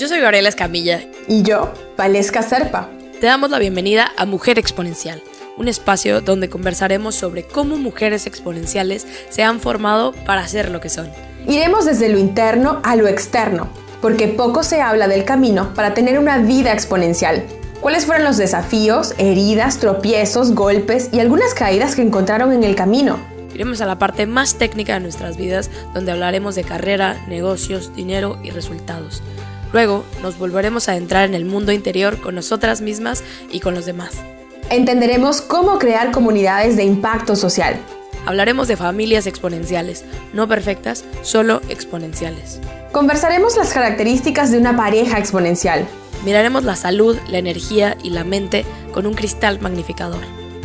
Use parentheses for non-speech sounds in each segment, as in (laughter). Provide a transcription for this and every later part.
Yo soy Gabriela Escamilla. Y yo, Valesca Serpa. Te damos la bienvenida a Mujer Exponencial, un espacio donde conversaremos sobre cómo mujeres exponenciales se han formado para ser lo que son. Iremos desde lo interno a lo externo, porque poco se habla del camino para tener una vida exponencial. ¿Cuáles fueron los desafíos, heridas, tropiezos, golpes y algunas caídas que encontraron en el camino? Iremos a la parte más técnica de nuestras vidas, donde hablaremos de carrera, negocios, dinero y resultados Luego nos volveremos a entrar en el mundo interior con nosotras mismas y con los demás. Entenderemos cómo crear comunidades de impacto social. Hablaremos de familias exponenciales, no perfectas, solo exponenciales. Conversaremos las características de una pareja exponencial. Miraremos la salud, la energía y la mente con un cristal magnificador.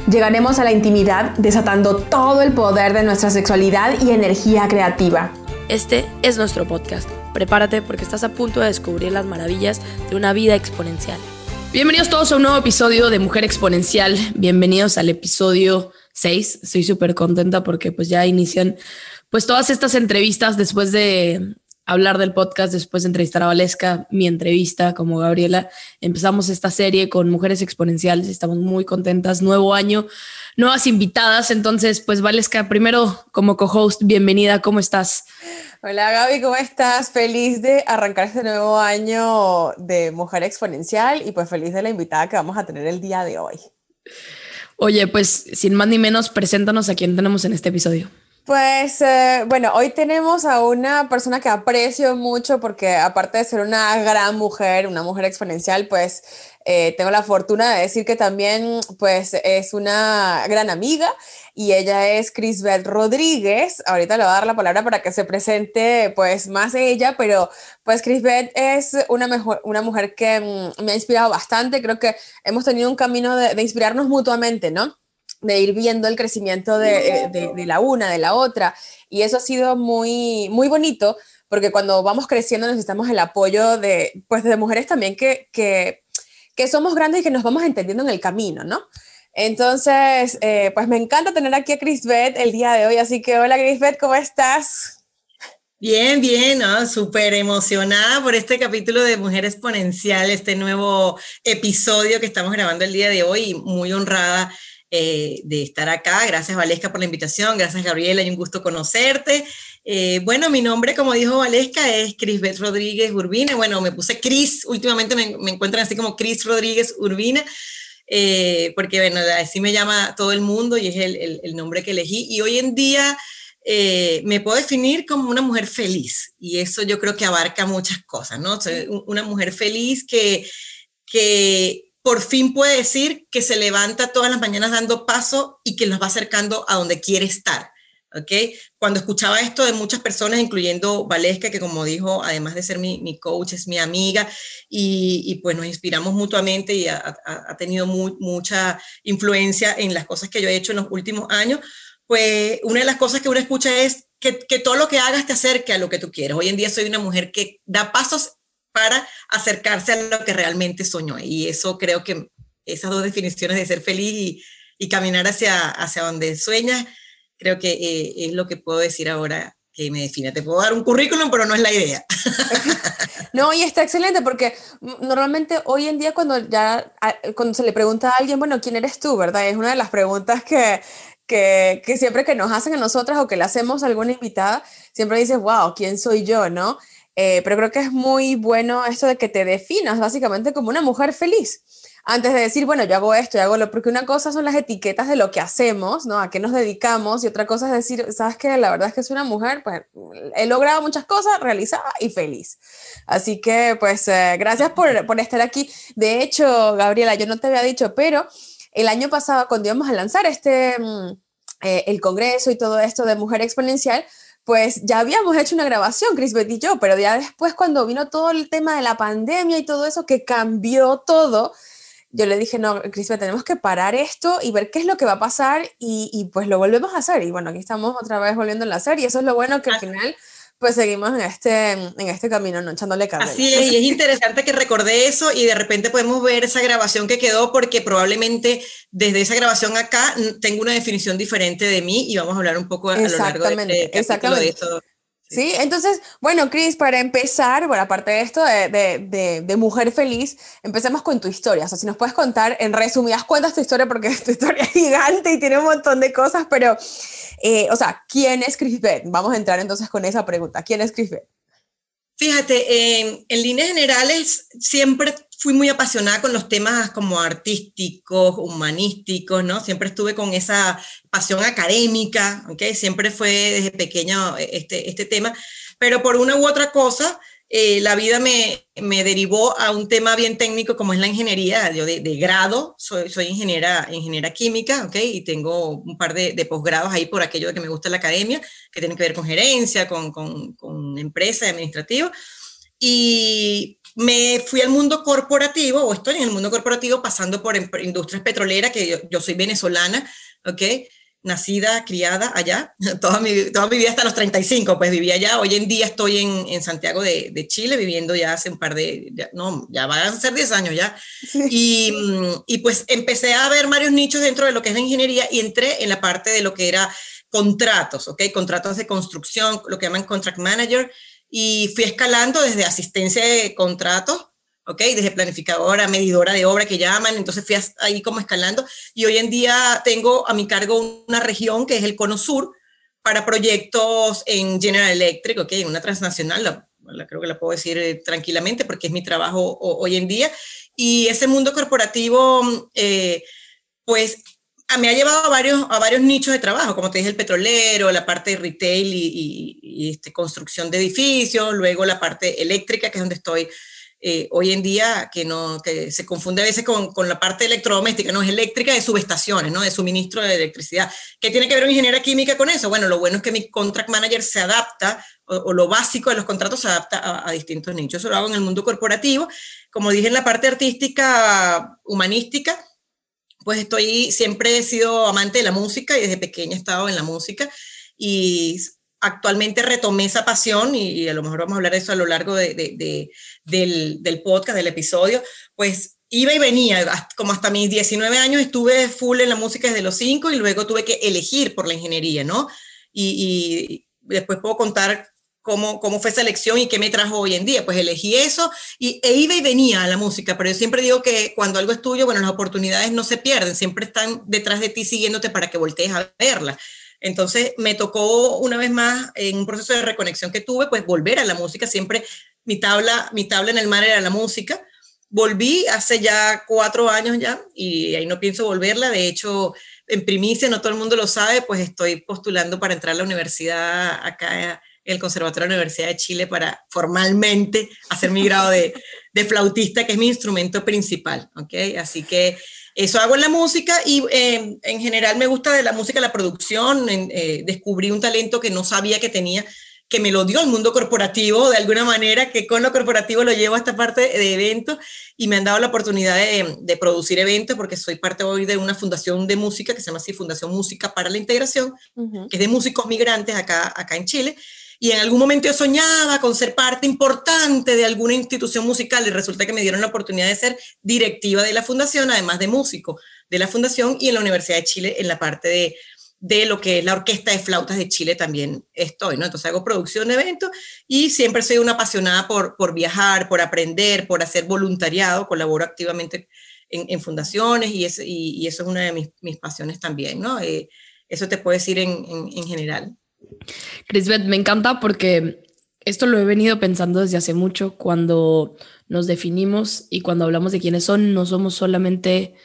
Llegaremos a la intimidad desatando todo el poder de nuestra sexualidad y energía creativa. Este es nuestro podcast prepárate porque estás a punto de descubrir las maravillas de una vida exponencial. Bienvenidos todos a un nuevo episodio de Mujer Exponencial. Bienvenidos al episodio 6. Estoy súper contenta porque pues ya inician pues todas estas entrevistas después de hablar del podcast, después de entrevistar a Valesca, mi entrevista como Gabriela. Empezamos esta serie con Mujeres Exponenciales. Estamos muy contentas. Nuevo año, nuevas invitadas. Entonces, pues Valesca, primero como co-host, bienvenida. ¿Cómo estás? Hola Gaby, ¿cómo estás? Feliz de arrancar este nuevo año de Mujer Exponencial y pues feliz de la invitada que vamos a tener el día de hoy. Oye, pues sin más ni menos, preséntanos a quién tenemos en este episodio. Pues eh, bueno, hoy tenemos a una persona que aprecio mucho porque aparte de ser una gran mujer, una mujer exponencial, pues eh, tengo la fortuna de decir que también pues es una gran amiga y ella es Crisbeth Rodríguez. Ahorita le voy a dar la palabra para que se presente pues más ella, pero pues Crisbeth es una, mejor, una mujer que mm, me ha inspirado bastante. Creo que hemos tenido un camino de inspirarnos mutuamente, ¿no? de ir viendo el crecimiento eh, de, la una, de la otra. Y eso ha sido muy, muy bonito, porque cuando vamos creciendo necesitamos el apoyo de, pues, de mujeres también que, que, somos grandes y que nos vamos entendiendo en el camino, ¿no? Entonces, eh, pues me encanta tener aquí a Crisbeth el día de hoy, así que hola Crisbeth, ¿cómo estás? Bien, bien, súper emocionada por este capítulo de Mujer Exponencial, este nuevo episodio que estamos grabando el día de hoy, muy honrada eh, de estar acá. Gracias, Valesca, por la invitación. Gracias, Gabriela, y un gusto conocerte. Eh, bueno, mi nombre, como dijo Valesca, es Crisbeth Rodríguez Urbina. Bueno, me puse Cris, últimamente me, me encuentran así como Cris Rodríguez Urbina. Eh, porque bueno, así me llama todo el mundo y es el, el, nombre que elegí. Y hoy en día me puedo definir como una mujer feliz y eso yo creo que abarca muchas cosas, ¿no? Soy una mujer feliz que, que por fin puede decir que se levanta todas las mañanas dando paso y que los va acercando a donde quiere estar. ¿Ok? Cuando escuchaba esto de muchas personas, incluyendo Valesca, que como dijo, además de ser mi, coach, es mi amiga, y, pues nos inspiramos mutuamente y ha, tenido mucha influencia en las cosas que yo he hecho en los últimos años, pues una de las cosas que uno escucha es que, todo lo que hagas te acerque a lo que tú quieres. Hoy en día soy una mujer que da pasos para acercarse a lo que realmente soñó. Y eso creo que esas dos definiciones de ser feliz y, caminar hacia, hacia donde sueñas, creo que eh, es lo que puedo decir ahora que me define. Te puedo dar un currículum, pero no es la idea. (laughs) No, y está excelente porque normalmente hoy en día cuando ya cuando se le pregunta a alguien, bueno, ¿quién eres tú? ¿Verdad? Es una de las preguntas que, que, que siempre que nos hacen a nosotras o que le hacemos a alguna invitada, siempre dices, wow, ¿quién soy yo? ¿No? Eh, pero creo que es muy bueno esto de que te definas básicamente como una mujer feliz. Antes de decir, bueno, yo hago esto, yo hago lo, porque una cosa son las etiquetas de lo que hacemos, ¿no? A qué nos dedicamos, y otra cosa es decir, ¿sabes qué? La verdad es que soy una mujer, pues he logrado muchas cosas, realizada y feliz. Así que, pues, eh, gracias por, por estar aquí. De hecho, Gabriela, yo no te había dicho, pero el año pasado, cuando íbamos a lanzar este, mm, eh, el congreso y todo esto de Mujer Exponencial, pues ya habíamos hecho una grabación, Crisbeth y yo, pero ya después cuando vino todo el tema de la pandemia y todo eso que cambió todo, yo le dije, no, Crisbeth, tenemos que parar esto y ver qué es lo que va a pasar y, y, pues lo volvemos a hacer. Y bueno, aquí estamos otra vez volviendo a hacer y eso es lo bueno que al final pues seguimos en este, en este camino, no echándole candela. Así es, y es interesante que recordé eso y de repente podemos ver esa grabación que quedó porque probablemente desde esa grabación acá tengo una definición diferente de mí y vamos a hablar un poco a lo largo de, este exactamente. de eso. Sí, entonces, bueno, Cris, para empezar, bueno, aparte de esto de, mujer feliz, empecemos con tu historia. O sea, si nos puedes contar en resumidas cuentas tu historia, porque (laughs) tu historia es gigante y tiene un montón de cosas, pero, eh, o sea, ¿quién es Cris Beth? Vamos a entrar entonces con esa pregunta. ¿Quién es Cris Beth? Fíjate, en líneas generales siempre fui muy apasionada con los temas como artísticos, humanísticos, ¿no? Siempre estuve con esa pasión académica, ¿ok? Siempre fue desde pequeño este, este tema, pero por una u otra cosa, eh, la vida me, me, derivó a un tema bien técnico como es la ingeniería. Yo de, grado soy, soy ingeniera, ingeniera química, ¿ok? Y tengo un par de, de posgrados ahí por aquello de que me gusta la academia, que tienen que ver con gerencia, con, con, con empresa, administrativo. Y me fui al mundo corporativo, o estoy en el mundo corporativo pasando por industrias petroleras, que yo, soy venezolana, ¿ok? Nacida, criada allá, (laughs) toda mi, toda mi vida hasta los 35, pues vivía allá. Hoy en día estoy en, en Santiago de, de, Chile, viviendo ya hace un par de, no, ya van a ser 10 años ya. Y, y pues empecé a ver varios nichos dentro de lo que es la ingeniería y entré en la parte de lo que era contratos, ¿ok? Contratos de construcción, lo que llaman contract manager, y fui escalando desde asistencia de contratos, ¿ok? Desde planificadora, medidora de obra que llaman, entonces fui ahí como escalando y hoy en día tengo a mi cargo una región que es el Cono Sur para proyectos en General Electric, ¿ok? Una transnacional, la, creo que la puedo decir eh, tranquilamente porque es mi trabajo hoy en día. Y ese mundo corporativo, eh, pues me ha llevado a varios, a varios nichos de trabajo, como te dije, el petrolero, la parte de retail y, este, construcción de edificios, luego la parte eléctrica, que es donde estoy eh, hoy en día, que, no, que se confunde a veces con, con, la parte electrodoméstica, no es eléctrica de subestaciones, ¿no? de suministro de electricidad. ¿Qué tiene que ver un ingeniera química con eso? Bueno, lo bueno es que mi contract manager se adapta, o, lo básico de los contratos se adapta a, a distintos nichos. Eso lo hago en el mundo corporativo. Como dije, en la parte artística, humanística, pues estoy, siempre he sido amante de la música y desde pequeña he estado en la música y actualmente retomé esa pasión y, a lo mejor vamos a hablar de eso a lo largo de, del, podcast, del episodio, pues iba y venía, como hasta mis 19 años estuve full en la música desde los 5 y luego tuve que elegir por la ingeniería, ¿no? Y, y después puedo contar cómo, cómo fue esa elección y qué me trajo hoy en día. Pues elegí eso y, e iba y venía a la música, pero yo siempre digo que cuando algo es tuyo, bueno, las oportunidades no se pierden, siempre están detrás de ti siguiéndote para que voltees a verla. Entonces me tocó una vez más en un proceso de reconexión que tuve, pues volver a la música. Siempre mi tabla, mi tabla en el mar era la música. Volví hace ya cuatro años ya y ahí no pienso volverla. De hecho, en primicia, no todo el mundo lo sabe, pues estoy postulando para entrar a la universidad acá el Conservatorio de la Universidad de Chile para formalmente hacer mi grado de, de flautista, que es mi instrumento principal, ¿ok? Así que eso hago en la música y eh, en general me gusta de la música la producción. Eh, descubrí un talento que no sabía que tenía, que me lo dio el mundo corporativo de alguna manera, que con lo corporativo lo llevo a esta parte de eventos y me han dado la oportunidad de, de producir eventos porque soy parte hoy de una fundación de música que se llama así Fundación Música para la Integración, que es de músicos migrantes acá, acá en Chile y en algún momento yo soñaba con ser parte importante de alguna institución musical y resulta que me dieron la oportunidad de ser directiva de la fundación, además de músico de la fundación y en la Universidad de Chile en la parte de, de lo que es la Orquesta de Flautas de Chile también estoy, ¿no? Entonces hago producción de eventos y siempre soy una apasionada por, por viajar, por aprender, por hacer voluntariado, colaboro activamente en, fundaciones y, es, y, eso es una de mis, mis pasiones también, ¿no? Eh, eso te puedo decir en, en general. Crisbeth, me encanta porque esto lo he venido pensando desde hace mucho cuando nos definimos y cuando hablamos de quiénes son, no somos solamente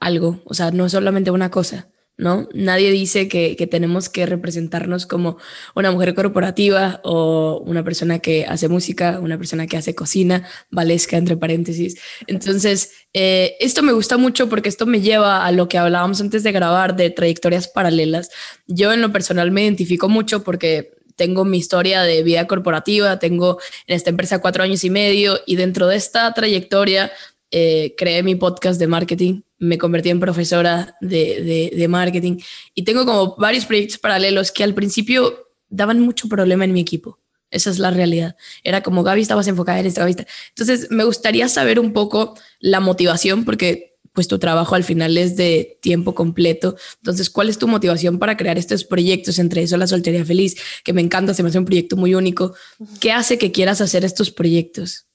algo, o sea, no es solamente una cosa. ¿No? Nadie dice que, que, tenemos que representarnos como una mujer corporativa o una persona que hace música, una persona que hace cocina, valesca entre paréntesis. Entonces, eh, esto me gusta mucho porque esto me lleva a lo que hablábamos antes de grabar de trayectorias paralelas. Yo en lo personal me identifico mucho porque tengo mi historia de vida corporativa, tengo en esta empresa cuatro años y medio y dentro de esta trayectoria eh, creé mi podcast de marketing, me convertí en profesora de, de, marketing y tengo como varios proyectos paralelos que al principio daban mucho problema en mi equipo. Esa es la realidad. Era como Gaby estabas enfocada en esta Gaby. Entonces, me gustaría saber un poco la motivación, porque pues tu trabajo al final es de tiempo completo. Entonces, ¿cuál es tu motivación para crear estos proyectos? Entre eso, la soltería feliz, que me encanta, se me hace un proyecto muy único. ¿Qué hace que quieras hacer estos proyectos?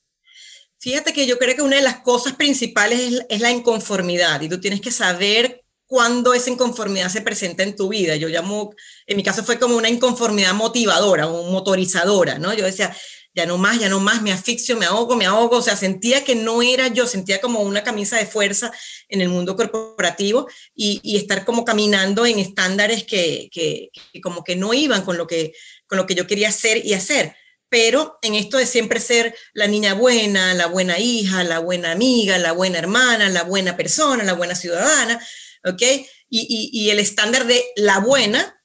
Fíjate que yo creo que una de las cosas principales es, la inconformidad y tú tienes que saber cuándo esa inconformidad se presenta en tu vida. Yo llamo, en mi caso fue como una inconformidad motivadora o motorizadora, ¿no? Yo decía, ya no más, ya no más, me asfixio, me ahogo, me ahogo, o sea, sentía que no era yo, sentía como una camisa de fuerza en el mundo corporativo y, estar como caminando en estándares que, que, como que no iban con lo que, con lo que yo quería hacer y hacer pero en esto de siempre ser la niña buena, la buena hija, la buena amiga, la buena hermana, la buena persona, la buena ciudadana, ¿ok? Y, el estándar de la buena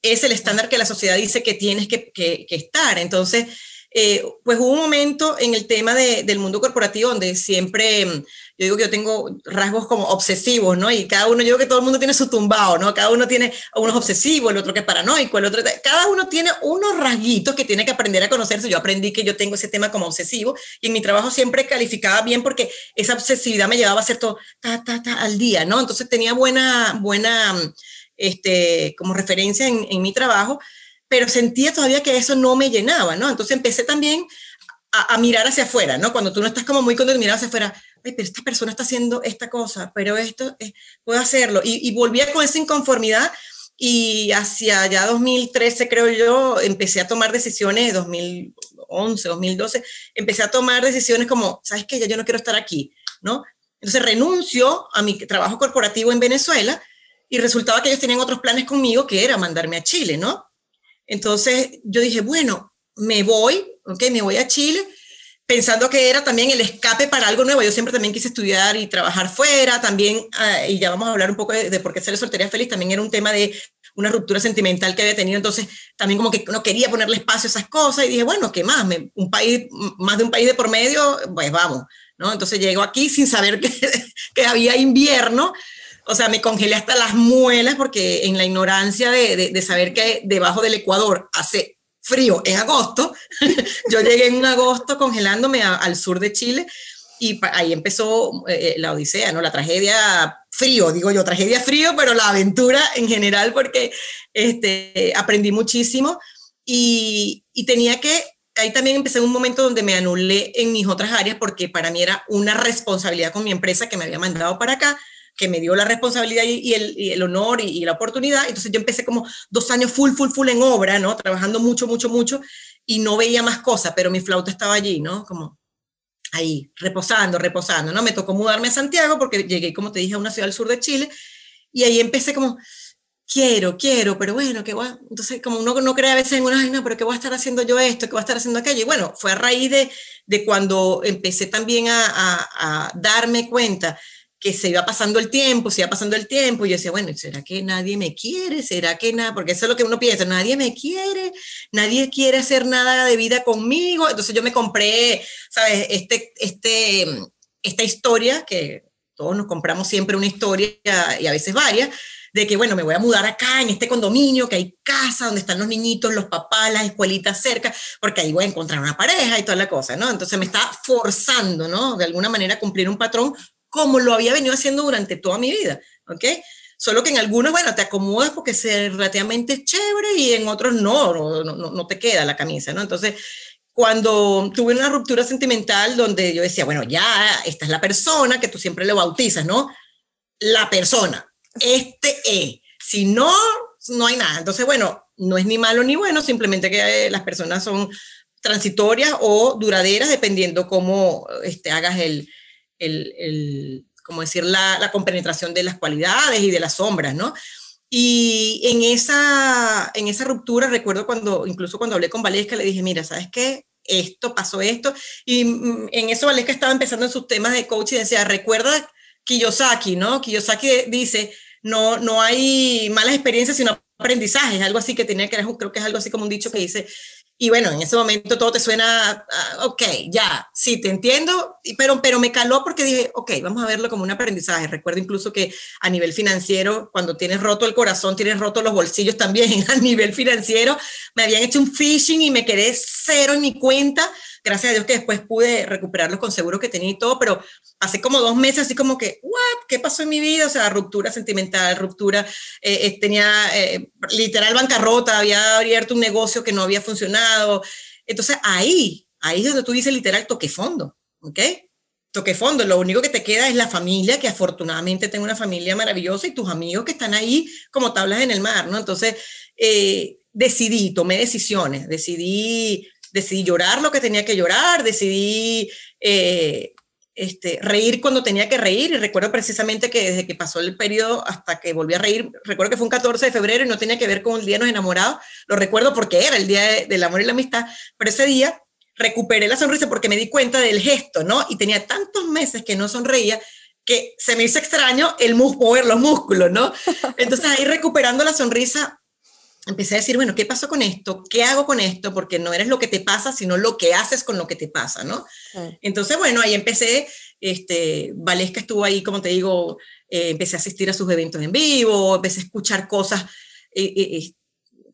es el estándar que la sociedad dice que tienes que, estar. Entonces, eh, pues hubo un momento en el tema del mundo corporativo donde siempre, mm, yo digo que yo tengo rasgos como obsesivos, ¿no? Y cada uno, yo digo que todo el mundo tiene su tumbado, ¿no? Cada uno tiene, uno es obsesivo, el otro que es paranoico, el otro, cada uno tiene unos rasguitos que tiene que aprender a conocerse. Yo aprendí que yo tengo ese tema como obsesivo y en mi trabajo siempre calificaba bien porque esa obsesividad me llevaba a hacer todo ta, ta, ta, al día, ¿no? Entonces tenía buena, buena, mm, este, como referencia en, en mi trabajo pero sentía todavía que eso no me llenaba, ¿no? Entonces empecé también a, mirar hacia afuera, ¿no? Cuando tú no estás como muy contento, mirar hacia afuera, ay, pero esta persona está haciendo esta cosa, pero esto, eh, puedo hacerlo. Y, y volvía con esa inconformidad y hacia ya 2013, creo yo, empecé a tomar decisiones, 2011, 2012, empecé a tomar decisiones como, ¿sabes qué? Ya yo no quiero estar aquí, ¿no? Entonces renuncio a mi trabajo corporativo en Venezuela y resultaba que ellos tenían otros planes conmigo que era mandarme a Chile, ¿no? Entonces yo dije, bueno, me voy, ok, me voy a Chile, pensando que era también el escape para algo nuevo. Yo siempre también quise estudiar y trabajar fuera, también, ah, y ya vamos a hablar un poco de, por qué ser soltería feliz, también era un tema de una ruptura sentimental que había tenido, entonces también como que no quería ponerle espacio a esas cosas y dije, bueno, ¿qué más? un país, más de un país de por medio, pues vamos, ¿no? Entonces llego aquí sin saber (laughs) que había invierno, o sea, me congelé hasta las muelas porque en la ignorancia de, de, saber que debajo del Ecuador hace frío en agosto, (laughs) yo llegué en agosto congelándome al sur de Chile y ahí empezó eh, la odisea, ¿no? La tragedia frío, digo yo, tragedia frío, pero la aventura en general porque este, aprendí muchísimo y, y tenía que ahí también empecé un momento donde me anulé en mis otras áreas porque para mí era una responsabilidad con mi empresa que me había mandado para acá que me dio la responsabilidad y, el, honor y, la oportunidad. Entonces yo empecé como dos años full, full, full en obra, ¿no? Trabajando mucho, mucho, mucho y no veía más cosas, pero mi flauta estaba allí, ¿no? Como ahí, reposando, reposando, ¿no? Me tocó mudarme a Santiago porque llegué, como te dije, a una ciudad al sur de Chile y ahí empecé como, quiero, quiero, pero bueno, qué va. Entonces, como uno no cree a veces en una, ay, no, pero ¿qué voy a estar haciendo yo esto? ¿Qué voy a estar haciendo aquello? Y bueno, fue a raíz de, de cuando empecé también a, a, a darme cuenta que se iba pasando el tiempo, se iba pasando el tiempo, y yo decía, bueno, ¿será que nadie me quiere? ¿Será que nada? Porque eso es lo que uno piensa, nadie me quiere, nadie quiere hacer nada de vida conmigo. Entonces yo me compré, ¿sabes? Este, este, esta historia, que todos nos compramos siempre una historia y a veces varias, de que, bueno, me voy a mudar acá, en este condominio, que hay casa donde están los niñitos, los papás, las escuelitas cerca, porque ahí voy a encontrar una pareja y toda la cosa, ¿no? Entonces me está forzando, ¿no? De alguna manera cumplir un patrón como lo había venido haciendo durante toda mi vida, ¿ok? Solo que en algunos, bueno, te acomodas porque es relativamente chévere y en otros no, no, no, te queda la camisa, ¿no? Entonces, cuando tuve una ruptura sentimental donde yo decía, bueno, ya, esta es la persona que tú siempre le bautizas, ¿no? La persona, este es. Si no, no hay nada. Entonces, bueno, no es ni malo ni bueno, simplemente que eh, las personas son transitorias o duraderas dependiendo cómo este, hagas el, el, como decir, la, la, compenetración de las cualidades y de las sombras, ¿no? Y en esa, en esa ruptura, recuerdo cuando, incluso cuando hablé con Valesca, le dije, mira, ¿sabes qué? Esto pasó esto. Y mm, en eso Valesca estaba empezando en sus temas de coach y decía, recuerda Kiyosaki, ¿no? Kiyosaki dice, no, no hay malas experiencias, sino aprendizajes, algo así que tenía que, creo que es algo así como un dicho que dice, y bueno, en ese momento todo te suena, uh, ok, ya, sí, te entiendo, pero, pero me caló porque dije, ok, vamos a verlo como un aprendizaje. Recuerdo incluso que a nivel financiero, cuando tienes roto el corazón, tienes roto los bolsillos también. (laughs) A nivel financiero, me habían hecho un phishing y me quedé cero en mi cuenta gracias a Dios que después pude recuperarlos con seguro que tenía y todo, pero hace como dos meses así como que, ¿what? ¿Qué pasó en mi vida? O sea, ruptura sentimental, ruptura, eh, eh, tenía eh, literal bancarrota, había abierto un negocio que no había funcionado. Entonces ahí, ahí es donde tú dices literal toque fondo, ¿ok? Toque fondo, lo único que te queda es la familia, que afortunadamente tengo una familia maravillosa y tus amigos que están ahí como tablas en el mar, ¿no? Entonces, decidí, tomé decisiones, decidí decidí llorar lo que tenía que llorar, decidí eh, este, reír cuando tenía que reír y recuerdo precisamente que desde que pasó el periodo hasta que volví a reír, recuerdo que fue un 14 de febrero y no tenía que ver con el Día de los Enamorados, lo recuerdo porque era el Día del Amor y la Amistad, pero ese día recuperé la sonrisa porque me di cuenta del gesto, ¿no? Y tenía tantos meses que no sonreía que se me hizo extraño el mover los músculos, ¿no? (laughs) Entonces ahí recuperando la sonrisa empecé a decir, bueno, ¿qué pasó con esto? ¿Qué hago con esto? Porque no eres lo que te pasa, sino lo que haces con lo que te pasa, ¿no? Entonces, bueno, ahí empecé, este, Valesca estuvo ahí, como te digo, eh, empecé a asistir a sus eventos en vivo, empecé a escuchar cosas, eh, eh,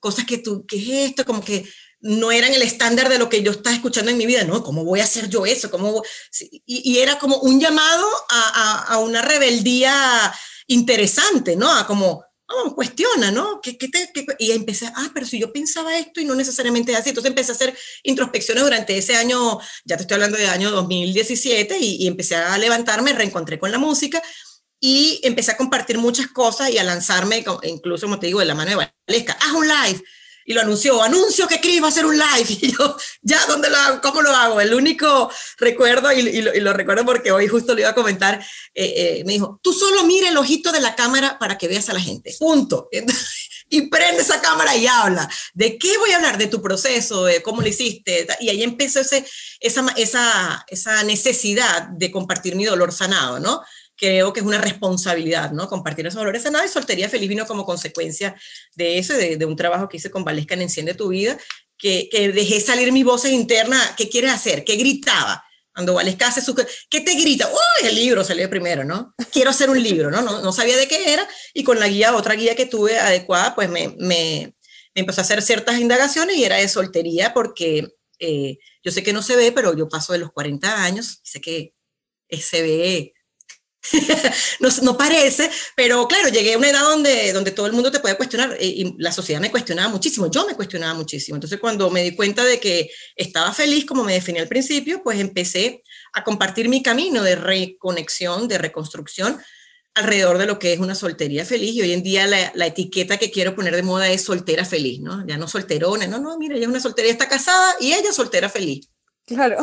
cosas que tú, ¿qué es esto? Como que no eran el estándar de lo que yo estaba escuchando en mi vida, ¿no? ¿Cómo voy a hacer yo eso? ¿Cómo y, era como un llamado a, a, a una rebeldía interesante, ¿no? A como, cuestiona, ¿no? ¿Qué, qué te, y empecé, ah, pero si yo pensaba esto y no necesariamente es así, entonces empecé a hacer introspecciones durante ese año, ya te estoy hablando de año 2017, y, y empecé a levantarme, reencontré con la música, y empecé a compartir muchas cosas y a lanzarme, incluso, como te digo, de la mano de Valesca, haz un live, y lo anunció, anuncio que Cris va a hacer un live, (laughs) y yo, ya, ¿dónde lo hago? ¿Cómo lo hago? El único recuerdo, y, y, lo, y lo, recuerdo porque hoy justo lo iba a comentar, eh, eh, me dijo, tú solo mira el ojito de la cámara para que veas a la gente, punto. (laughs) y prende esa cámara y habla. ¿De qué voy a hablar? De tu proceso, de cómo lo hiciste. Y ahí empezó ese, esa, esa, esa necesidad de compartir mi dolor sanado, ¿no? Creo que es una responsabilidad, ¿no? Compartir esos valores nada y soltería feliz vino como consecuencia de eso, de, de un trabajo que hice con Valesca en Enciende tu Vida, que, que dejé salir mi voz interna, ¿qué quieres hacer? ¿Qué gritaba? Cuando Valesca hace su... ¿Qué te grita? ¡Uy! El libro salió primero, ¿no? Quiero hacer un libro, ¿no? ¿no? No sabía de qué era y con la guía, otra guía que tuve adecuada, pues me, me, me empezó a hacer ciertas indagaciones y era de soltería porque eh, yo sé que no se ve, pero yo paso de los 40 años, sé que se ve no, no, parece, pero claro, llegué a una edad donde, donde todo el mundo te puede cuestionar y, y, la sociedad me cuestionaba muchísimo, yo me cuestionaba muchísimo. Entonces cuando me di cuenta de que estaba feliz, como me definí al principio, pues empecé a compartir mi camino de reconexión, de reconstrucción alrededor de lo que es una soltería feliz y hoy en día la, la etiqueta que quiero poner de moda es soltera feliz, ¿no? Ya no solterona, no, no, mira, ella es una soltera, está casada y ella soltera feliz. Claro,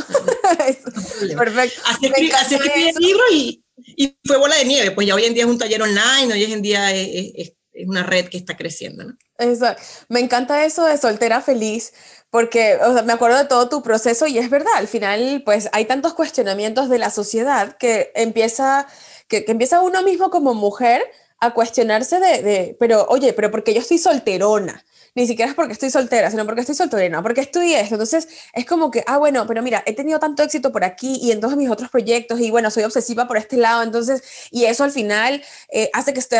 perfecto. Así que, así que el libro y, y fue bola de nieve, pues ya hoy en día es un taller online, hoy en día es, una red que está creciendo. Exacto. Me encanta eso de soltera feliz, porque me acuerdo de todo tu proceso y es verdad, al final pues hay tantos cuestionamientos de la sociedad que empieza, que empieza uno mismo como mujer a cuestionarse de, de, pero oye, pero porque yo estoy solterona, ni siquiera es porque estoy soltera, sino porque estoy solterona, porque estudié esto. Entonces es como que, ah, bueno, pero mira, he tenido tanto éxito por aquí y en todos mis otros proyectos y bueno, soy obsesiva por este lado. Entonces, y eso al final eh, hace que, esté,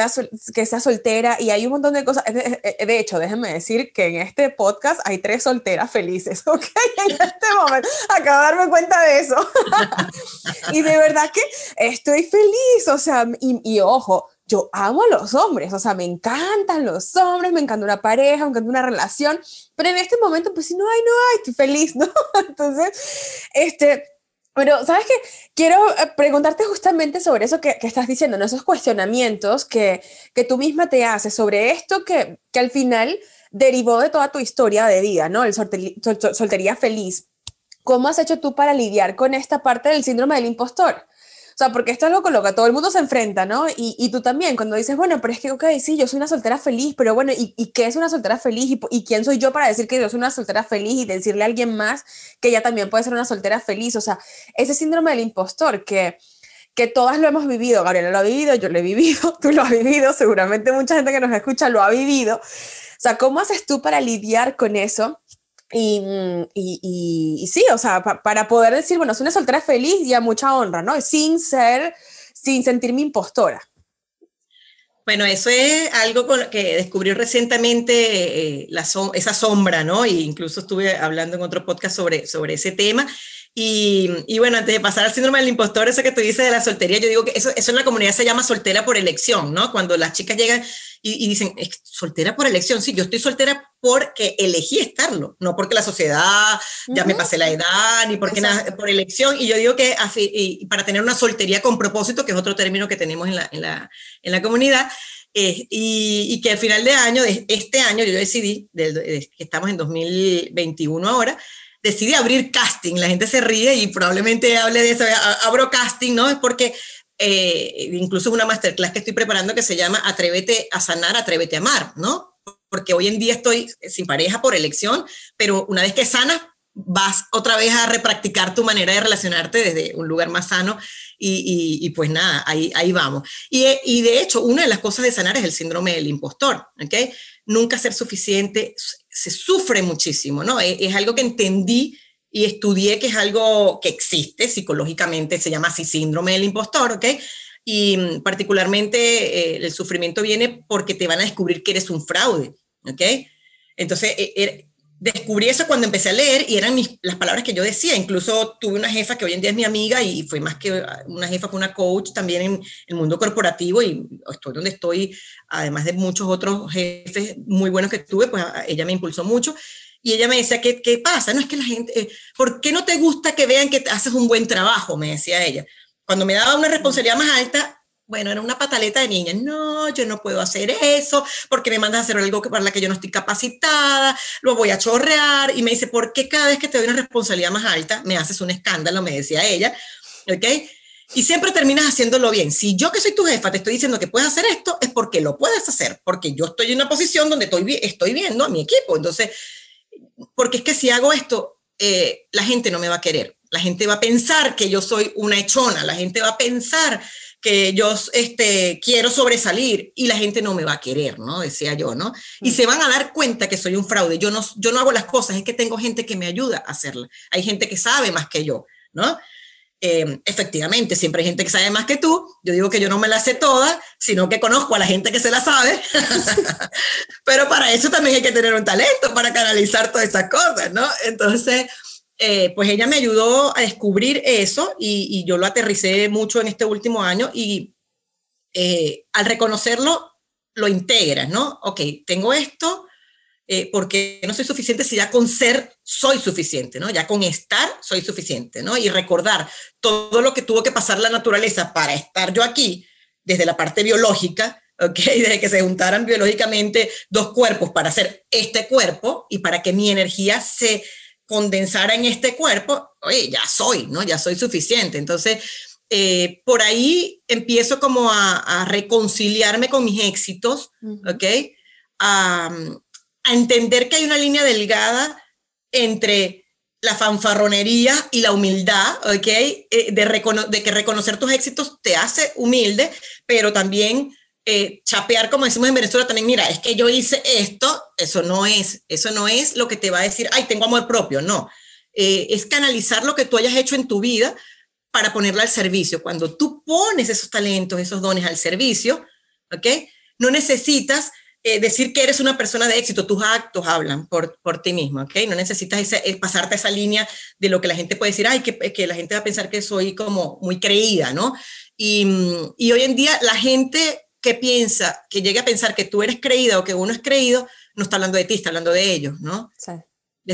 que sea soltera y hay un montón de cosas. De, de, hecho, déjenme decir que en este podcast hay tres solteras felices, (laughs) ¿ok? En este momento acabo de darme cuenta de eso. (laughs) y de verdad que estoy feliz, o sea, y, y ojo, yo amo a los hombres, o sea, me encantan los hombres, me encanta una pareja, me encanta una relación, pero en este momento, pues si no hay, no hay, estoy feliz, (laughs) ¿no? Entonces, este, pero, ¿sabes qué? Quiero eh, preguntarte justamente sobre eso que, que estás diciendo, ¿no? esos cuestionamientos que, que tú misma te haces sobre esto que, que al final derivó de toda tu historia de vida, ¿no? El soltería, sol, soltería feliz. ¿Cómo has hecho tú para lidiar con esta parte del síndrome del impostor? Sea, porque esto es algo con lo que todo el mundo se enfrenta, ¿no? Y, tú también, cuando dices, bueno, pero es que, ok, sí, yo soy una soltera feliz, pero bueno, ¿y, y qué es una soltera feliz? ¿Y, ¿Y, quién soy yo para decir que yo soy una soltera feliz y decirle a alguien más que ella también puede ser una soltera feliz? O sea, ese síndrome del impostor que, que todas lo hemos vivido, Gabriela lo ha vivido, yo lo he vivido, (laughs) tú lo has vivido, seguramente mucha gente que nos escucha lo ha vivido. O sea, ¿cómo haces tú para lidiar con eso? Y, y, y, y, sí, o sea, pa, para poder decir, bueno, soy una soltera feliz y a mucha honra, ¿no? Sin ser, sin sentirme impostora. Bueno, eso es algo con que descubrí recientemente, eh, la esa sombra, ¿no? E incluso estuve hablando en otro podcast sobre, sobre ese tema. Y, y, bueno, antes de pasar al síndrome del impostor, eso que tú dices de la soltería, yo digo que eso, eso en la comunidad se llama soltera por elección, ¿no? Cuando las chicas llegan y, y dicen, soltera por elección, sí, yo estoy soltera porque elegí estarlo, no porque la sociedad, ya me pasé la edad, ni porque nada, por elección. Y yo digo que y para tener una soltería con propósito, que es otro término que tenemos en la, en la, en la comunidad, eh, y, y, que al final de año, de este año, yo decidí, que estamos en 2021 ahora, decidí abrir casting. La gente se ríe y probablemente hable de eso. Abro casting, ¿no? Es porque eh, incluso una masterclass que estoy preparando que se llama Atrévete a sanar, Atrévete a amar, ¿no? Porque hoy en día estoy sin pareja por elección, pero una vez que sanas, vas otra vez a repracticar tu manera de relacionarte desde un lugar más sano y, pues nada, ahí, vamos. Y, de hecho, una de las cosas de sanar es el síndrome del impostor, ¿ok? Nunca ser suficiente, se sufre muchísimo, ¿no? Es, es, algo que entendí y estudié que es algo que existe psicológicamente, se llama así síndrome del impostor, ¿ok? Y mm, particularmente eh, el sufrimiento viene porque te van a descubrir que eres un fraude, ¿ok? Entonces, e, er, descubrí eso cuando empecé a leer y eran mis, las palabras que yo decía. Incluso tuve una jefa que hoy en día es mi amiga y fue más que una jefa, fue una coach también en el mundo corporativo y estoy donde estoy, además de muchos otros jefes muy buenos que tuve, pues ella me impulsó mucho. Y ella me decía, ¿qué, qué pasa? No es que la gente, eh, ¿por qué no te gusta que vean que haces un buen trabajo? Me decía ella. Cuando me daba una responsabilidad más alta, bueno, era una pataleta de niña, no, yo no puedo hacer eso, porque me mandas a hacer algo para la que yo no estoy capacitada, lo voy a chorrear, y me dice, ¿por qué cada vez que te doy una responsabilidad más alta me haces un escándalo? Me decía ella, ¿ok? Y siempre terminas haciéndolo bien. Si yo que soy tu jefa te estoy diciendo que puedes hacer esto, es porque lo puedes hacer, porque yo estoy en una posición donde estoy, estoy viendo a mi equipo. Entonces, porque es que si hago esto, eh, la gente no me va a querer. La gente va a pensar que yo soy una hechona, la gente va a pensar que yo este, quiero sobresalir y la gente no me va a querer, ¿no? Decía yo, ¿no? Y mm. se van a dar cuenta que soy un fraude. Yo no, yo no hago las cosas, es que tengo gente que me ayuda a hacerlas. Hay gente que sabe más que yo, ¿no? Eh, efectivamente, siempre hay gente que sabe más que tú. Yo digo que yo no me la sé toda, sino que conozco a la gente que se la sabe. (laughs) Pero para eso también hay que tener un talento para canalizar todas esas cosas, ¿no? Entonces, eh, pues ella me ayudó a descubrir eso y, yo lo aterricé mucho en este último año y eh, al reconocerlo lo integras, ¿no? Ok, tengo esto, eh, porque no soy suficiente si ya con ser soy suficiente, ¿no? Ya con estar soy suficiente, ¿no? Y recordar todo lo que tuvo que pasar la naturaleza para estar yo aquí, desde la parte biológica, ¿ok? (laughs) Desde que se juntaran biológicamente dos cuerpos para hacer este cuerpo y para que mi energía se condensara en este cuerpo, oye, ya soy, ¿no? Ya soy suficiente. Entonces, eh, por ahí empiezo como a, reconciliarme con mis éxitos, ¿ok? A, entender que hay una línea delgada entre la fanfarronería y la humildad, ¿ok? Eh, de, de que reconocer tus éxitos te hace humilde, pero también eh, chapear, como decimos en Venezuela también, mira, es que yo hice esto, eso no es, eso no es lo que te va a decir, ay, tengo amor propio, no. Eh, es canalizar lo que tú hayas hecho en tu vida para ponerlo al servicio. Cuando tú pones esos talentos, esos dones al servicio, ¿ok? No necesitas eh, decir que eres una persona de éxito, tus actos hablan por, por ti mismo, ¿ok? No necesitas pasarte esa línea de lo que la gente puede decir, ay, que, la gente va a pensar que soy como muy creída, ¿no? Y, y hoy en día la gente que piensa, que llegue a pensar que tú eres creída o que uno es creído, no está hablando de ti, está hablando de ellos, ¿no? Sí.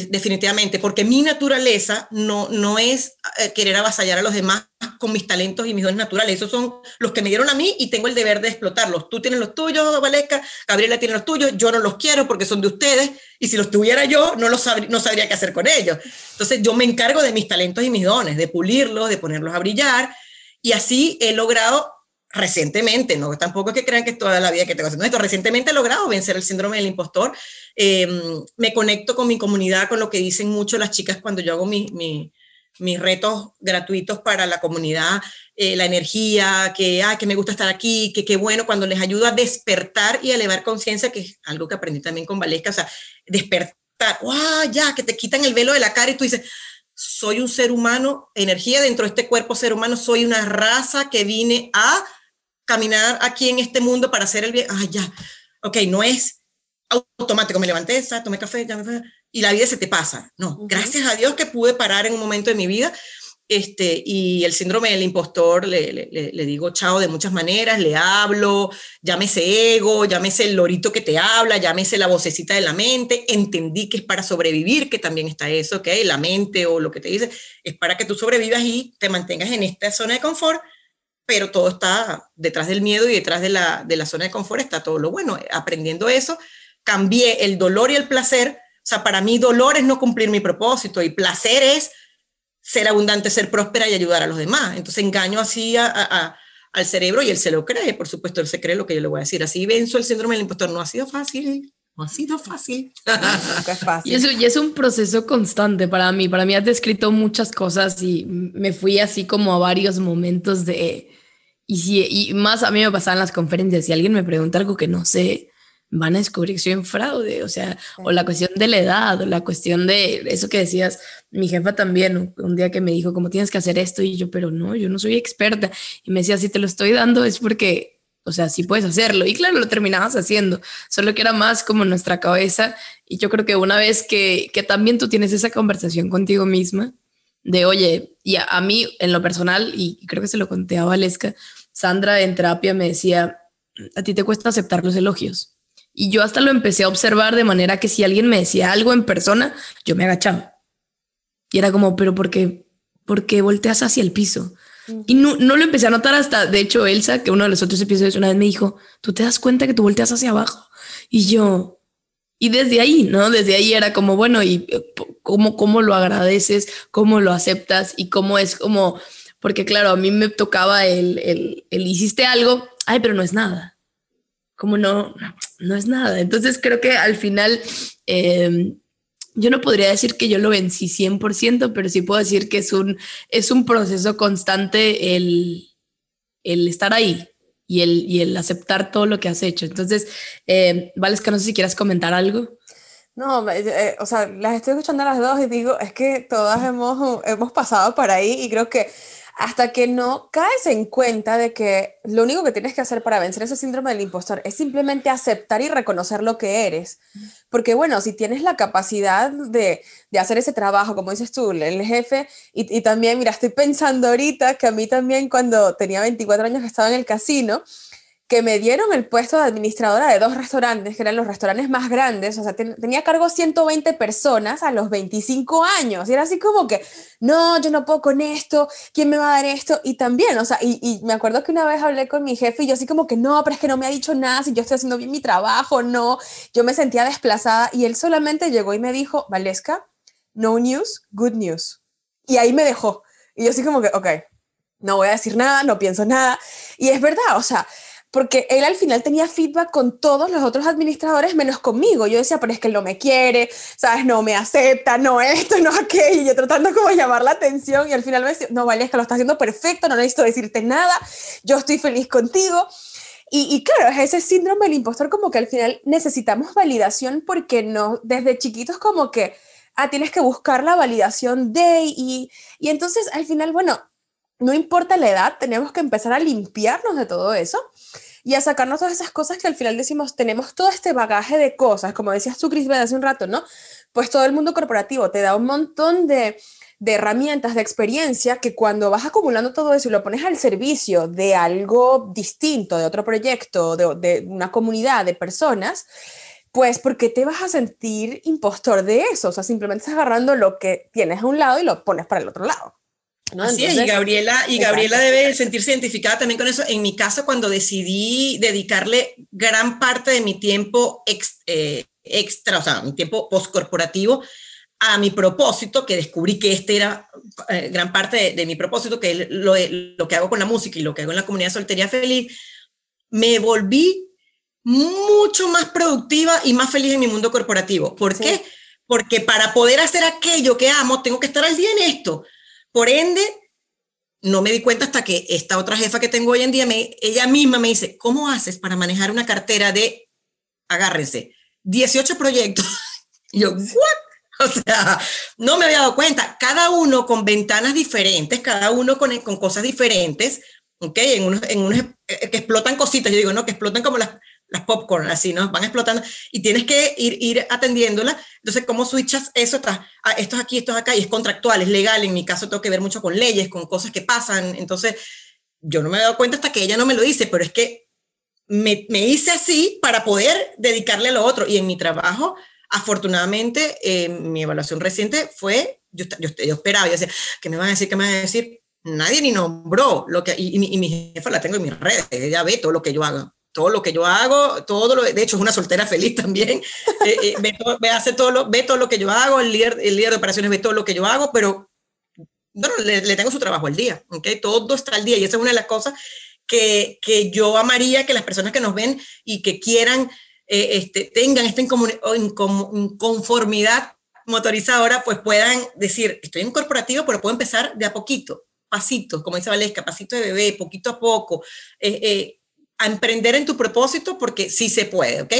Definitivamente, porque mi naturaleza no, no es eh, querer avasallar a los demás con mis talentos y mis dones naturales. Esos son los que me dieron a mí y tengo el deber de explotarlos. Tú tienes los tuyos, Valesca, Gabriela tiene los tuyos, yo no los quiero porque son de ustedes y si los tuviera yo, no, los no sabría qué hacer con ellos. Entonces yo me encargo de mis talentos y mis dones, de pulirlos, de ponerlos a brillar y así he logrado recientemente, no tampoco es que crean que es toda la vida que tengo haciendo esto, recientemente he logrado vencer el síndrome del impostor, em, me conecto con mi comunidad, con lo que dicen mucho las chicas cuando yo hago mi, mis retos gratuitos para la comunidad, eh, la energía, que, ah, que me gusta estar aquí, que qué bueno cuando les ayudo a despertar y elevar conciencia, que es algo que aprendí también con Valesca, o sea, despertar, ¡wow! Ya, que te quitan el velo de la cara y tú dices, soy un ser humano, energía dentro de este cuerpo ser humano, soy una raza que vine a caminar aquí en este mundo para hacer el bien. Ah, ya. Ok, no es automático. Me levanté, tomé café, ya me y la vida se te pasa. No, gracias a Dios que pude parar en un momento de mi vida este, y el síndrome del impostor le, le, digo chao de muchas maneras, le hablo, llámese ego, llámese el lorito que te habla, llámese la vocecita de la mente, entendí que es para sobrevivir, que también está eso, que la mente o lo que te dice, es para que tú sobrevivas y te mantengas en esta zona de confort, pero todo está detrás del miedo y detrás de la, de la zona de confort está todo lo bueno. Aprendiendo eso, cambié el dolor y el placer, o sea, para mí dolor es no cumplir mi propósito y placer es ser abundante, ser próspera y ayudar a los demás. Entonces engaño así a, al cerebro y él se lo cree, por supuesto, él se cree lo que yo le voy a decir. Así venzo el síndrome del impostor. No ha sido fácil, no ha sido fácil. es fácil. Y, eso, y es un proceso constante para mí. Para mí has descrito muchas cosas y me fui así como a varios momentos de... Y, si, y más a mí me pasaba en las conferencias, si alguien me pregunta algo que no sé, van a descubrir que soy un fraude, o sea, o la cuestión de la edad, o la cuestión de eso que decías, mi jefa también, un, día que me dijo, ¿cómo tienes que hacer esto? Y yo, pero no, yo no soy experta. Y me decía, si te lo estoy dando es porque, o sea, sí puedes hacerlo. Y claro, lo terminabas haciendo, solo que era más como nuestra cabeza. Y yo creo que una vez que, que también tú tienes esa conversación contigo misma, de, oye, y a, a mí en lo personal, y creo que se lo conté a Valesca, Sandra en terapia me decía, a ti te cuesta aceptar los elogios y yo hasta lo empecé a observar de manera que si alguien me decía algo en persona, yo me agachaba. Y era como, pero ¿por qué, por qué volteas hacia el piso? Y no, no, lo empecé a notar hasta, de hecho, Elsa, que uno de los otros episodios una vez me dijo, ¿tú te das cuenta que tú volteas hacia abajo? Y yo, y desde ahí, ¿no? Desde ahí era como, bueno, ¿y eh, cómo, cómo lo agradeces? ¿Cómo lo aceptas? Y cómo es como, porque claro, a mí me tocaba el, el, hiciste algo, ay, pero no es nada como no, no es nada. Entonces creo que al final em, yo no podría decir que yo lo vencí 100%, pero sí puedo decir que es un, es un proceso constante el, el estar ahí y el, y el aceptar todo lo que has hecho. Entonces, eh, que no sé si quieras comentar algo. No, eh, eh, o sea, las estoy escuchando las dos y digo, es que todas hemos, hemos pasado por ahí y creo que hasta que no caes en cuenta de que lo único que tienes que hacer para vencer ese síndrome del impostor es simplemente aceptar y reconocer lo que eres. Porque bueno, si tienes la capacidad de, de hacer ese trabajo, como dices tú, el jefe, y, y también, mira, estoy pensando ahorita que a mí también cuando tenía 24 años estaba en el casino, que me dieron el puesto de administradora de dos restaurantes, que eran los restaurantes más grandes, o sea, tenía cargo 120 personas a los 25 años, y era así como que, no, yo no puedo con esto, ¿quién me va a dar esto? Y también, o sea, y, y, me acuerdo que una vez hablé con mi jefe y yo así como que, no, pero es que no me ha dicho nada, si yo estoy haciendo bien mi trabajo, no, yo me sentía desplazada, y él solamente llegó y me dijo, Valesca, no news, good news. Y ahí me dejó, y yo así como que, ok, no voy a decir nada, no pienso nada, y es verdad, o sea, porque él al final tenía feedback con todos los otros administradores menos conmigo. Yo decía, pero es que él no me quiere, ¿sabes? No me acepta, no esto, no aquello. Y yo tratando como de llamar la atención y al final me decía, no, vale, es que lo está haciendo perfecto, no necesito decirte nada, yo estoy feliz contigo. Y, y, claro, es ese síndrome del impostor como que al final necesitamos validación porque no, desde chiquitos como que, ah, tienes que buscar la validación de y, y entonces al final, bueno, no importa la edad, tenemos que empezar a limpiarnos de todo eso y a sacarnos todas esas cosas que al final decimos, tenemos todo este bagaje de cosas, como decías tú, Cris, hace un rato, ¿no? Pues todo el mundo corporativo te da un montón de, de herramientas, de experiencia, que cuando vas acumulando todo eso y lo pones al servicio de algo distinto, de otro proyecto, de, de una comunidad de personas, pues porque te vas a sentir impostor de eso, o sea, simplemente estás agarrando lo que tienes a un lado y lo pones para el otro lado. Así es, y Gabriela, y Gabriela debe sentirse identificada también con eso. En mi caso, cuando decidí dedicarle gran parte de mi tiempo eh, extra, o sea, mi tiempo postcorporativo, a mi propósito, que descubrí que este era eh, gran parte de, mi propósito, que es lo, lo, que hago con la música y lo que hago en la comunidad Soltería Feliz, me volví mucho más productiva y más feliz en mi mundo corporativo. ¿Por qué? Porque para poder hacer aquello que amo, tengo que estar al día en esto. Por ende, no me di cuenta hasta que esta otra jefa que tengo hoy en día, me, ella misma me dice, ¿cómo haces para manejar una cartera de, agárrense, 18 proyectos? (laughs) Y yo, ¿what? (laughs) O sea, no me había dado cuenta. Cada uno con ventanas diferentes, cada uno con, con cosas diferentes, ¿ok? En unos, en unos eh, que explotan cositas, yo digo, no, que explotan como las, las popcorn, así, ¿no? Van explotando y tienes que ir, ir atendiéndola. Entonces, ¿cómo switchas eso? Ah, esto es aquí, esto es acá, y es contractual, es legal. En mi caso, tengo que ver mucho con leyes, con cosas que pasan. Entonces, yo no me he dado cuenta hasta que ella no me lo dice, pero es que me, me hice así para poder dedicarle a lo otro. Y en mi trabajo, afortunadamente, eh, mi evaluación reciente fue, yo, yo, yo esperaba, yo decía, ¿qué me van a decir? ¿Qué me van a decir? Nadie ni nombró lo que, y, y, y mi jefa la tengo en mis redes, ella ve todo lo que yo hago todo lo que yo hago, todo lo, de hecho es una soltera feliz también, (laughs) eh, eh, ve, hace todo lo, ve todo lo que yo hago, el líder, el líder de operaciones ve todo lo que yo hago, pero bueno, le, tengo su trabajo al día, ¿ok? Todo está al día y esa es una de las cosas que, que yo amaría que las personas que nos ven y que quieran, eh, este, tengan esta inconformidad motorizadora, pues puedan decir, estoy en corporativo, pero puedo empezar de a poquito, pasitos, como dice Valesca, pasito de bebé, poquito a poco. A emprender en tu propósito porque sí se puede, ¿ok?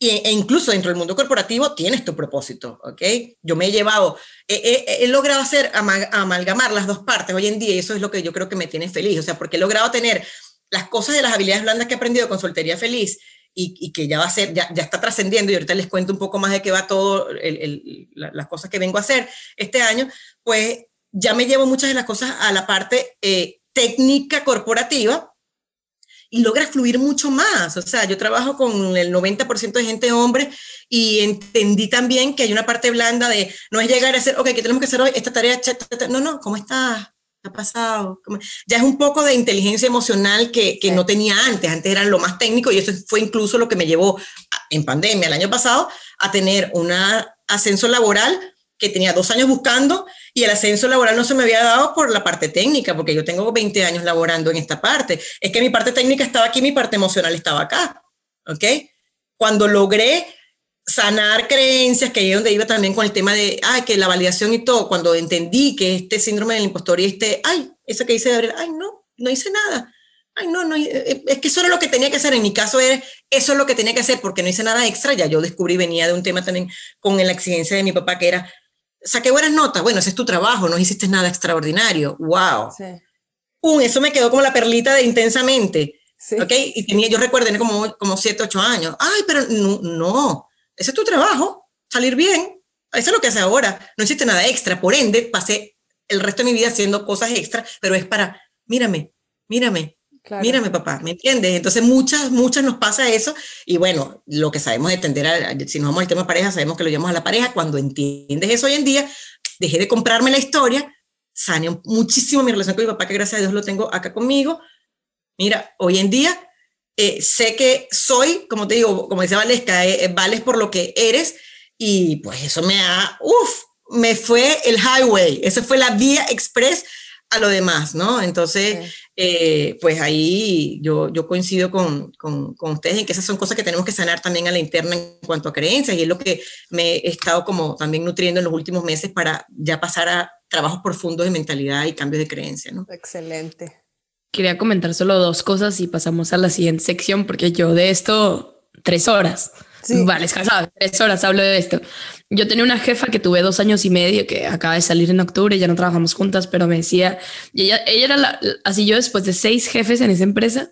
Y, e incluso dentro del mundo corporativo tienes tu propósito, ¿ok? Yo me he llevado, he, logrado hacer, amalgamar las dos partes hoy en día y eso es lo que yo creo que me tiene feliz, o sea, porque he logrado tener las cosas de las habilidades blandas que he aprendido con Soltería Feliz y, que ya va a ser, ya, ya está trascendiendo y ahorita les cuento un poco más de qué va todo, el, las cosas que vengo a hacer este año, pues ya me llevo muchas de las cosas a la parte eh, técnica corporativa, y logras fluir mucho más. O sea, yo trabajo con el 90% de gente hombre y entendí también que hay una parte blanda de no es llegar a hacer, ok, ¿qué tenemos que hacer hoy? Esta tarea, no, no, ¿cómo estás? ¿Qué ha pasado? Ya es un poco de inteligencia emocional que, que no tenía antes. Antes era lo más técnico y eso fue incluso lo que me llevó en pandemia el año pasado a tener un ascenso laboral que tenía dos años buscando y el ascenso laboral no se me había dado por la parte técnica, porque yo tengo 20 años laborando en esta parte. Es que mi parte técnica estaba aquí, mi parte emocional estaba acá. ¿Ok? Cuando logré sanar creencias, que ahí es donde iba también con el tema de, ay, que la validación y todo, cuando entendí que este síndrome del impostor y este, ay, eso que dice Gabriel, ay, no, no hice nada. Ay, no, no, eh, es que eso era lo que tenía que hacer. En mi caso, era, eso es lo que tenía que hacer porque no hice nada extra. Ya yo descubrí, venía de un tema también con la exigencia de mi papá, que era, saqué buenas notas, bueno, ese es tu trabajo, no hiciste nada extraordinario, wow. Sí. eso me quedó como la perlita de intensamente, sí. ¿ok? Y tenía, yo recuerdo, tenía como, como 7, 8 años, ay, pero no, no, ese es tu trabajo, salir bien, eso es lo que hace ahora, no hiciste nada extra, por ende, pasé el resto de mi vida haciendo cosas extra, pero es para, mírame, mírame, Mírame, papá, ¿me entiendes? Entonces, muchas, muchas nos pasa eso. Y bueno, lo que sabemos de tender a, si nos vamos al tema pareja, sabemos que lo llevamos a la pareja. Cuando entiendes eso hoy en día, dejé de comprarme la historia, sane muchísimo mi relación con mi papá, que gracias a Dios lo tengo acá conmigo. Mira, hoy en día eh, sé que soy, como te digo, como decía Valesca, eh, eh, vales por lo que eres. Y pues eso me ha, uff, me fue el highway. Esa fue la vía express a lo demás, ¿no? Entonces, eh, pues ahí yo, yo coincido con, con, con, ustedes en que esas son cosas que tenemos que sanar también a la interna en cuanto a creencias y es lo que me he estado como también nutriendo en los últimos meses para ya pasar a trabajos profundos de mentalidad y cambios de creencia, ¿no? Excelente. Quería comentar solo dos cosas y pasamos a la siguiente sección porque yo de esto tres horas. Vale, es casado, tres horas hablo de esto. Yo tenía una jefa que tuve dos años y medio, que acaba de salir en octubre, ya no trabajamos juntas, pero me decía, y ella, ella era la, así yo después de seis jefes en esa empresa,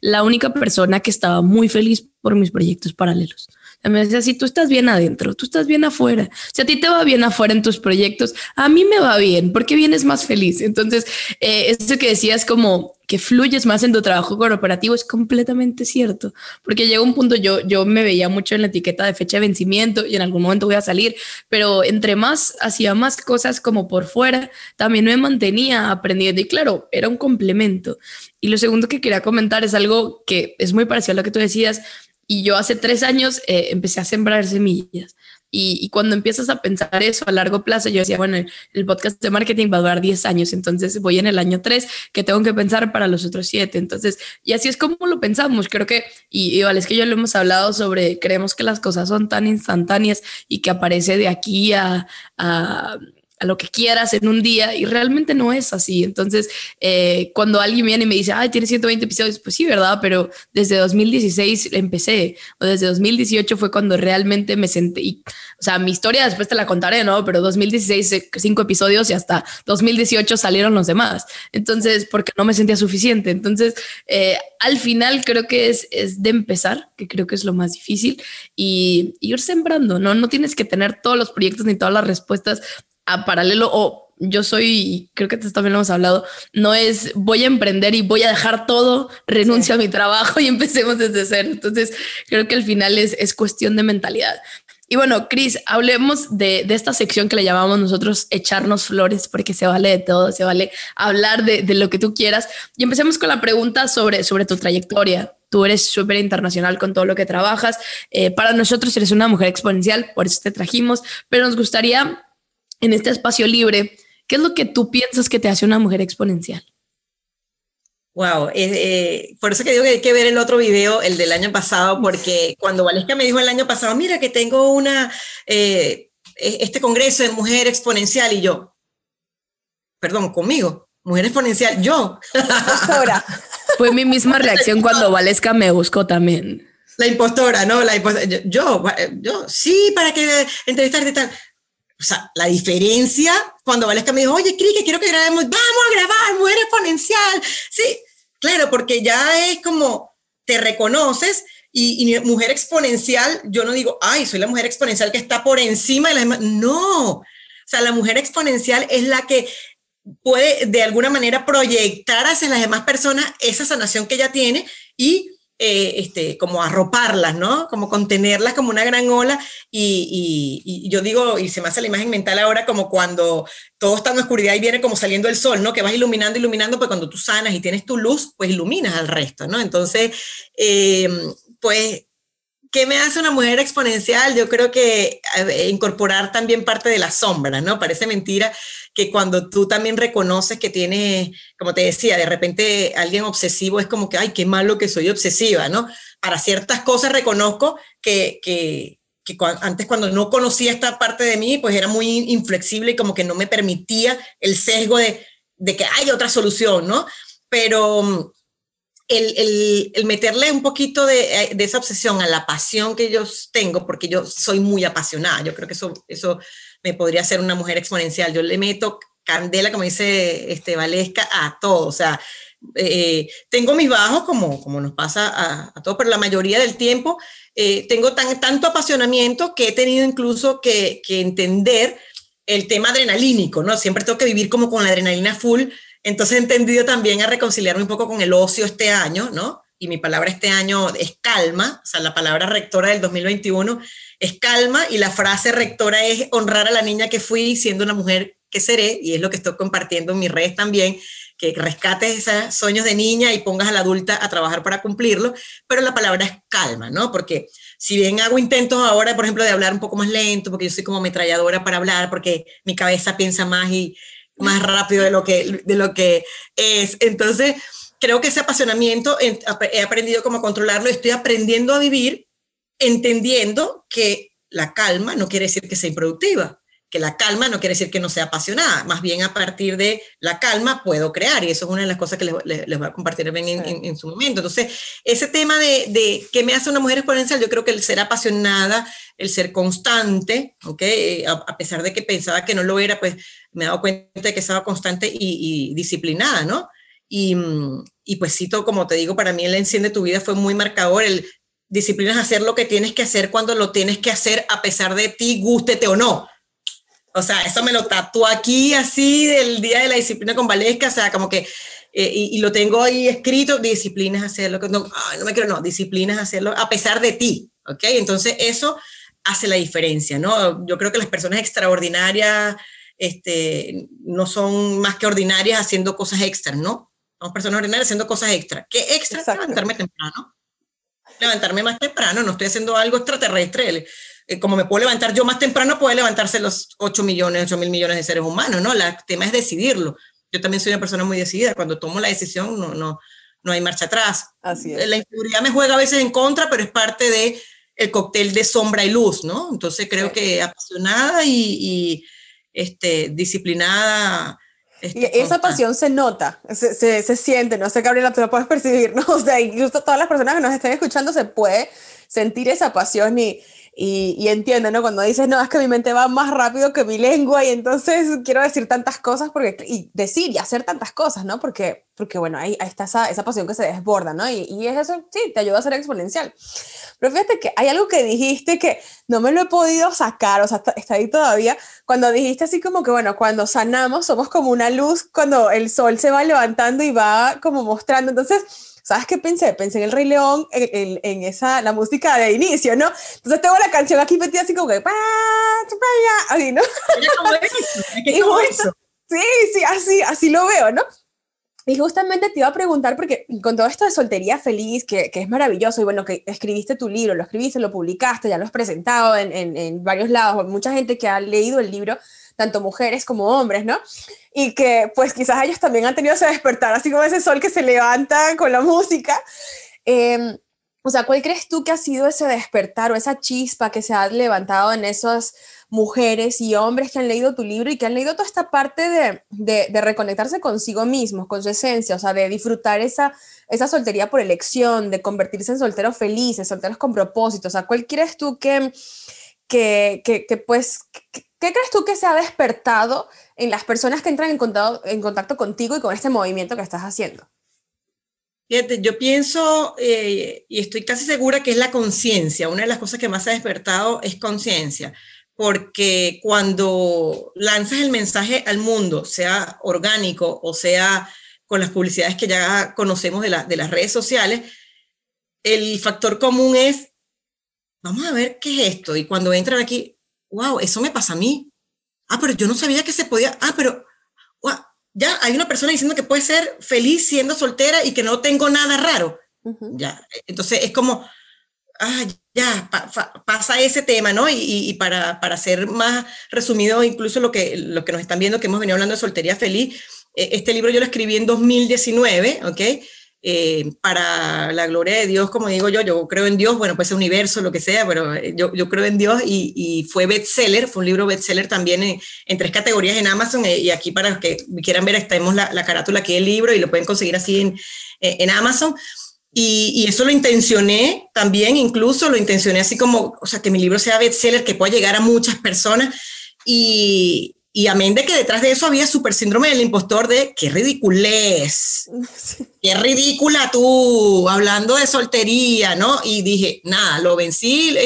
la única persona que estaba muy feliz por mis proyectos paralelos. Me decía, si tú estás bien adentro, tú estás bien afuera. Si a ti te va bien afuera en tus proyectos, a mí me va bien, porque vienes más feliz. Entonces, eh, eso que decías como que fluyes más en tu trabajo corporativo es completamente cierto, porque llega un punto, yo, yo me veía mucho en la etiqueta de fecha de vencimiento y en algún momento voy a salir, pero entre más hacía más cosas como por fuera, también me mantenía aprendiendo y claro, era un complemento. Y lo segundo que quería comentar es algo que es muy parecido a lo que tú decías, y yo hace tres años eh, empecé a sembrar semillas. Y, cuando empiezas a pensar eso a largo plazo, yo decía, bueno, el, podcast de marketing va a durar 10 años, entonces voy en el año 3, que tengo que pensar para los otros 7. Entonces, y así es como lo pensamos. Creo que, y, y es que yo lo hemos hablado sobre, creemos que las cosas son tan instantáneas y que aparece de aquí a a lo que quieras en un día y realmente no es así. Entonces, eh, cuando alguien viene y me dice, ay, tiene 120 episodios, pues sí, ¿verdad? Pero desde 2016 empecé, o desde 2018 fue cuando realmente me senté, y, o sea, mi historia después te la contaré, ¿no? Pero 2016, eh, cinco episodios y hasta 2018 salieron los demás. Entonces, porque no me sentía suficiente. Entonces, eh, al final creo que es, es de empezar, que creo que es lo más difícil, y, y ir sembrando, ¿no? No tienes que tener todos los proyectos ni todas las respuestas a paralelo o yo soy, creo que también lo hemos hablado, no es voy a emprender y voy a dejar todo, renuncio a mi trabajo y (laughs) empecemos desde cero. Entonces, creo que al final es, es cuestión de mentalidad. Y bueno, Cris, hablemos de, de, esta sección que le llamamos nosotros echarnos flores, porque se vale de todo, se vale hablar de, de lo que tú quieras. Y empecemos con la pregunta sobre, sobre tu trayectoria. Tú eres súper internacional con todo lo que trabajas. Eh, para nosotros eres una mujer exponencial, por eso te trajimos, pero nos gustaría en este espacio libre, ¿qué es lo que tú piensas que te hace una mujer exponencial? Wow, eh, eh, por eso que digo que hay que ver el otro video, el del año pasado, porque cuando Valesca me dijo el año pasado, mira que tengo una, eh, e-, este congreso de mujer exponencial y yo, perdón, conmigo, mujer exponencial, yo. (laughs) Fue mi misma reacción cuando Valesca me buscó también. La impostora, ¿no? La impostora, yo, yo, sí, para que entrevistarte tal o sea, la diferencia cuando Valesca me dijo, oye, Cris, que quiero que grabemos, vamos a grabar, mujer exponencial. Sí, claro, porque ya es como te reconoces y, y, mujer exponencial, yo no digo, ay, soy la mujer exponencial que está por encima de las. No, o sea, la mujer exponencial es la que puede de alguna manera proyectar hacia las demás personas esa sanación que ella tiene y eh, este, como arroparlas, ¿no? Como contenerlas como una gran ola. Y, yo digo, y se me hace la imagen mental ahora como cuando todo está en oscuridad y viene como saliendo el sol, ¿no? Que vas iluminando, iluminando, pues cuando tú sanas y tienes tu luz, pues iluminas al resto, ¿no? Entonces, eh, pues ¿Qué me hace una mujer exponencial? Yo creo que incorporar también parte de la sombra, ¿no? Parece mentira que cuando tú también reconoces que tienes, como te decía, de repente alguien obsesivo es como que, ay, qué malo que soy obsesiva, ¿no? Para ciertas cosas reconozco que, que, que antes cuando no conocía esta parte de mí, pues era muy inflexible y como que no me permitía el sesgo de, de que hay otra solución, ¿no? Pero el, el, meterle un poquito eh, de, esa obsesión a la pasión que yo tengo, porque yo soy muy apasionada, yo creo que eso, eso me podría hacer una mujer exponencial. Yo le meto candela, como dice este, Valesca, a todo. O sea, eh, tengo mis bajos, como, como nos pasa a, a todos, pero la mayoría del tiempo eh, tengo tan, tanto apasionamiento que he tenido incluso que, que entender el tema adrenalínico, ¿no? Siempre tengo que vivir como con la adrenalina full entonces he entendido también a reconciliarme un poco con el ocio este año, ¿no? Y mi palabra este año es calma, o sea, la palabra rectora del 2021 es calma y la frase rectora es honrar a la niña que fui siendo una mujer que seré, y es lo que estoy compartiendo en mis redes también, que rescates esos sueños de niña y pongas a la adulta a trabajar para cumplirlo, pero la palabra es calma, ¿no? Porque si bien hago intentos ahora, por ejemplo, de hablar un poco más lento, porque yo soy como ametralladora para hablar, porque mi cabeza piensa más y más rápido de lo que, de lo que es. Entonces, creo que ese apasionamiento he aprendido cómo controlarlo, estoy aprendiendo a vivir entendiendo que la calma no quiere decir que sea improductiva, que la calma no quiere decir que no sea apasionada, más bien a partir de la calma puedo crear y eso es una de las cosas que les, les, voy a compartir en, en, en, su momento. Entonces, ese tema de, de qué me hace una mujer exponencial, yo creo que el ser apasionada, el ser constante, ¿okay? a, a pesar de que pensaba que no lo era, pues me he dado cuenta de que estaba constante y, disciplinada, ¿no? Y, y, pues cito, como te digo, para mí el enciende tu vida fue muy marcador, el disciplinas hacer lo que tienes que hacer cuando lo tienes que hacer a pesar de ti, gústete o no. O sea, eso me lo tatuó aquí así del día de la disciplina con Valesca, o sea, como que, eh, y, lo tengo ahí escrito, disciplinas hacerlo, no, no me quiero, no, disciplinas hacerlo a pesar de ti, ¿ok? Entonces eso hace la diferencia, ¿no? Yo creo que las personas extraordinarias, este, no son más que ordinarias haciendo cosas extras, ¿no? Somos personas ordinarias haciendo cosas extras. ¿Qué extra? Levantarme temprano. Levantarme más temprano, no estoy haciendo algo extraterrestre. Eh, como me puedo levantar yo más temprano, puede levantarse los 8 millones, 8 mil millones de seres humanos, ¿no? El tema es decidirlo. Yo también soy una persona muy decidida. Cuando tomo la decisión, no, no, no hay marcha atrás. Así es. La inseguridad me juega a veces en contra, pero es parte de el cóctel de sombra y luz, ¿no? Entonces creo que apasionada y, y este, disciplinada. Este, y esa pasión se nota, se, se, se, siente, no sé, Gabriela, tú lo puedes (laughs) percibir, ¿no? O sea, incluso todas las personas que nos estén escuchando se puede sentir esa pasión y, y, y entiende, ¿no? Cuando dices, no, es que mi mente va más rápido que mi lengua y entonces quiero decir tantas cosas porque, y decir y hacer tantas cosas, ¿no? Porque, porque bueno, ahí, ahí está esa, esa, pasión que se desborda, ¿no? Y, y, es eso, sí, te ayuda a ser exponencial. Pero fíjate que hay algo que dijiste que no me lo he podido sacar, o sea, está, está ahí todavía, cuando dijiste así como que, bueno, cuando sanamos somos como una luz cuando el sol se va levantando y va como mostrando, entonces ¿Sabes qué pensé? Pensé en el Rey León, en, en, esa, la música de inicio, ¿no? Entonces tengo la canción aquí metida así como que, así, ¿no? (laughs) justo, sí, sí, así, así lo veo, ¿no? Y justamente te iba a preguntar, porque con todo esto de soltería feliz, que, que, es maravilloso, y bueno, que escribiste tu libro, lo escribiste, lo publicaste, ya lo has presentado en, en, en varios lados, mucha gente que ha leído el libro, tanto mujeres como hombres, ¿no? Y que pues quizás ellos también han tenido ese despertar, así como ese sol que se levanta con la música. Eh, o sea, ¿cuál crees tú que ha sido ese despertar o esa chispa que se ha levantado en esas mujeres y hombres que han leído tu libro y que han leído toda esta parte de, de, reconectarse consigo mismos, con su esencia, o sea, de disfrutar esa, esa soltería por elección, de convertirse en solteros felices, solteros con propósito? O sea, ¿cuál crees tú que, que, que, pues, ¿Qué crees tú que se ha despertado en las personas que entran en contacto, en contacto contigo y con este movimiento que estás haciendo? Fíjate, yo pienso eh, y estoy casi segura que es la conciencia. Una de las cosas que más se ha despertado es conciencia, porque cuando lanzas el mensaje al mundo, sea orgánico o sea con las publicidades que ya conocemos de, la, de las redes sociales, el factor común es, vamos a ver qué es esto. Y cuando entran aquí, wow, eso me pasa a mí. Ah, pero yo no sabía que se podía. Ah, pero wow, ya hay una persona diciendo que puede ser feliz siendo soltera y que no tengo nada raro. Uh -huh. Ya, entonces es como, ah, ya, pa, pa, pasa ese tema, ¿no? Y, y, para, para ser más resumido, incluso lo que, lo que nos están viendo, que hemos venido hablando de soltería feliz, eh, este libro yo lo escribí en 2019, ¿ok? Eh, para la gloria de Dios, como digo yo, yo creo en Dios, bueno, pues universo, lo que sea, pero eh, yo, yo creo en Dios y, y, fue bestseller, fue un libro bestseller también en, en tres categorías en Amazon eh, y aquí para los que quieran ver, tenemos la, la, carátula aquí del libro y lo pueden conseguir así en, eh, en Amazon. Y, y, eso lo intencioné también, incluso lo intencioné así como, o sea, que mi libro sea bestseller, que pueda llegar a muchas personas. Y, y amén de que detrás de eso había super síndrome del impostor de qué ridiculez, qué ridícula tú, hablando de soltería, ¿no? Y dije, nada, lo vencí.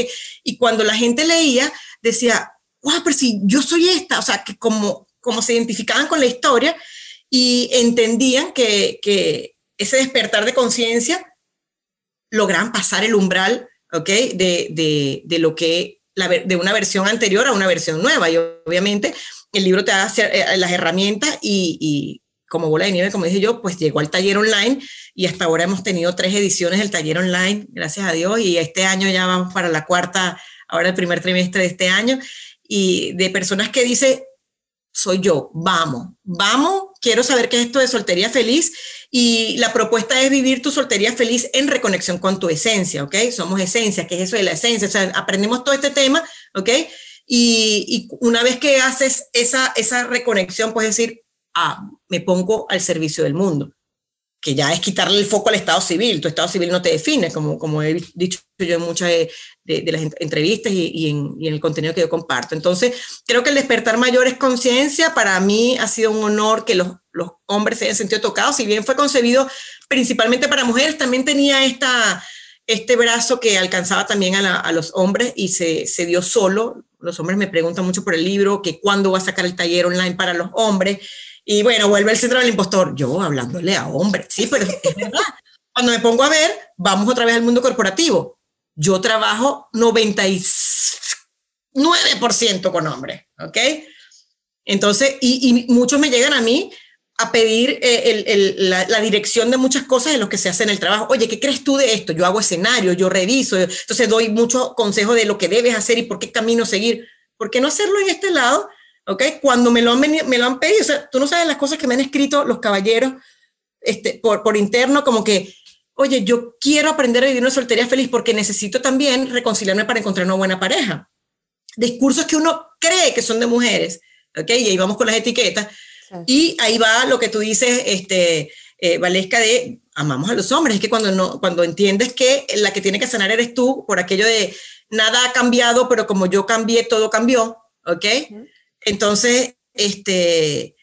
Y cuando la gente leía, decía, wow, pero si yo soy esta, o sea, que como, como se identificaban con la historia y entendían que, que ese despertar de conciencia lograban pasar el umbral, ¿ok? De, de, de lo que, la, de una versión anterior a una versión nueva. Y obviamente el libro te da eh, las herramientas y, y, como bola de nieve, como dije yo, pues llegó al taller online y hasta ahora hemos tenido tres ediciones del taller online, gracias a Dios, y este año ya vamos para la cuarta, ahora el primer trimestre de este año, y de personas que dicen, soy yo, vamos, vamos, quiero saber qué es esto de soltería feliz y la propuesta es vivir tu soltería feliz en reconexión con tu esencia, ¿ok? Somos esencia, ¿qué es eso de la esencia? O sea, aprendemos todo este tema, ¿ok? Y, una vez que haces esa, esa reconexión, puedes decir, ah, me pongo al servicio del mundo, que ya es quitarle el foco al Estado civil. Tu Estado civil no te define, como, como he dicho yo en muchas de, las entrevistas y, y, en, y, en, el contenido que yo comparto. Entonces, creo que el despertar mayor es conciencia. Para mí ha sido un honor que los, los hombres se hayan sentido tocados. Si bien fue concebido principalmente para mujeres, también tenía esta este brazo que alcanzaba también a, los hombres y se, se, dio solo. Los hombres me preguntan mucho por el libro, que cuándo va a sacar el taller online para los hombres. Y bueno, vuelve el centro del impostor. Yo hablándole a hombres, sí, pero es verdad. Cuando me pongo a ver, vamos otra vez al mundo corporativo. Yo trabajo 99% con hombres, ¿ok? Entonces, y muchos me llegan a mí a pedir eh, el, el, la, la, dirección de muchas cosas de lo que se hace en el trabajo. Oye, ¿qué crees tú de esto? Yo hago escenario, yo reviso, entonces doy mucho consejo de lo que debes hacer y por qué camino seguir. ¿Por qué no hacerlo en este lado? ¿Ok? Cuando me lo han, me lo han pedido, o sea, tú no sabes las cosas que me han escrito los caballeros este, por, por interno, como que, oye, yo quiero aprender a vivir una soltería feliz porque necesito también reconciliarme para encontrar una buena pareja. Discursos que uno cree que son de mujeres, ¿ok? Y ahí vamos con las etiquetas. Y ahí va lo que tú dices, este, eh, Valesca, de amamos a los hombres. Es que cuando, no, cuando entiendes que la que tiene que sanar eres tú, por aquello de nada ha cambiado, pero como yo cambié, todo cambió, ¿ok? Entonces, este,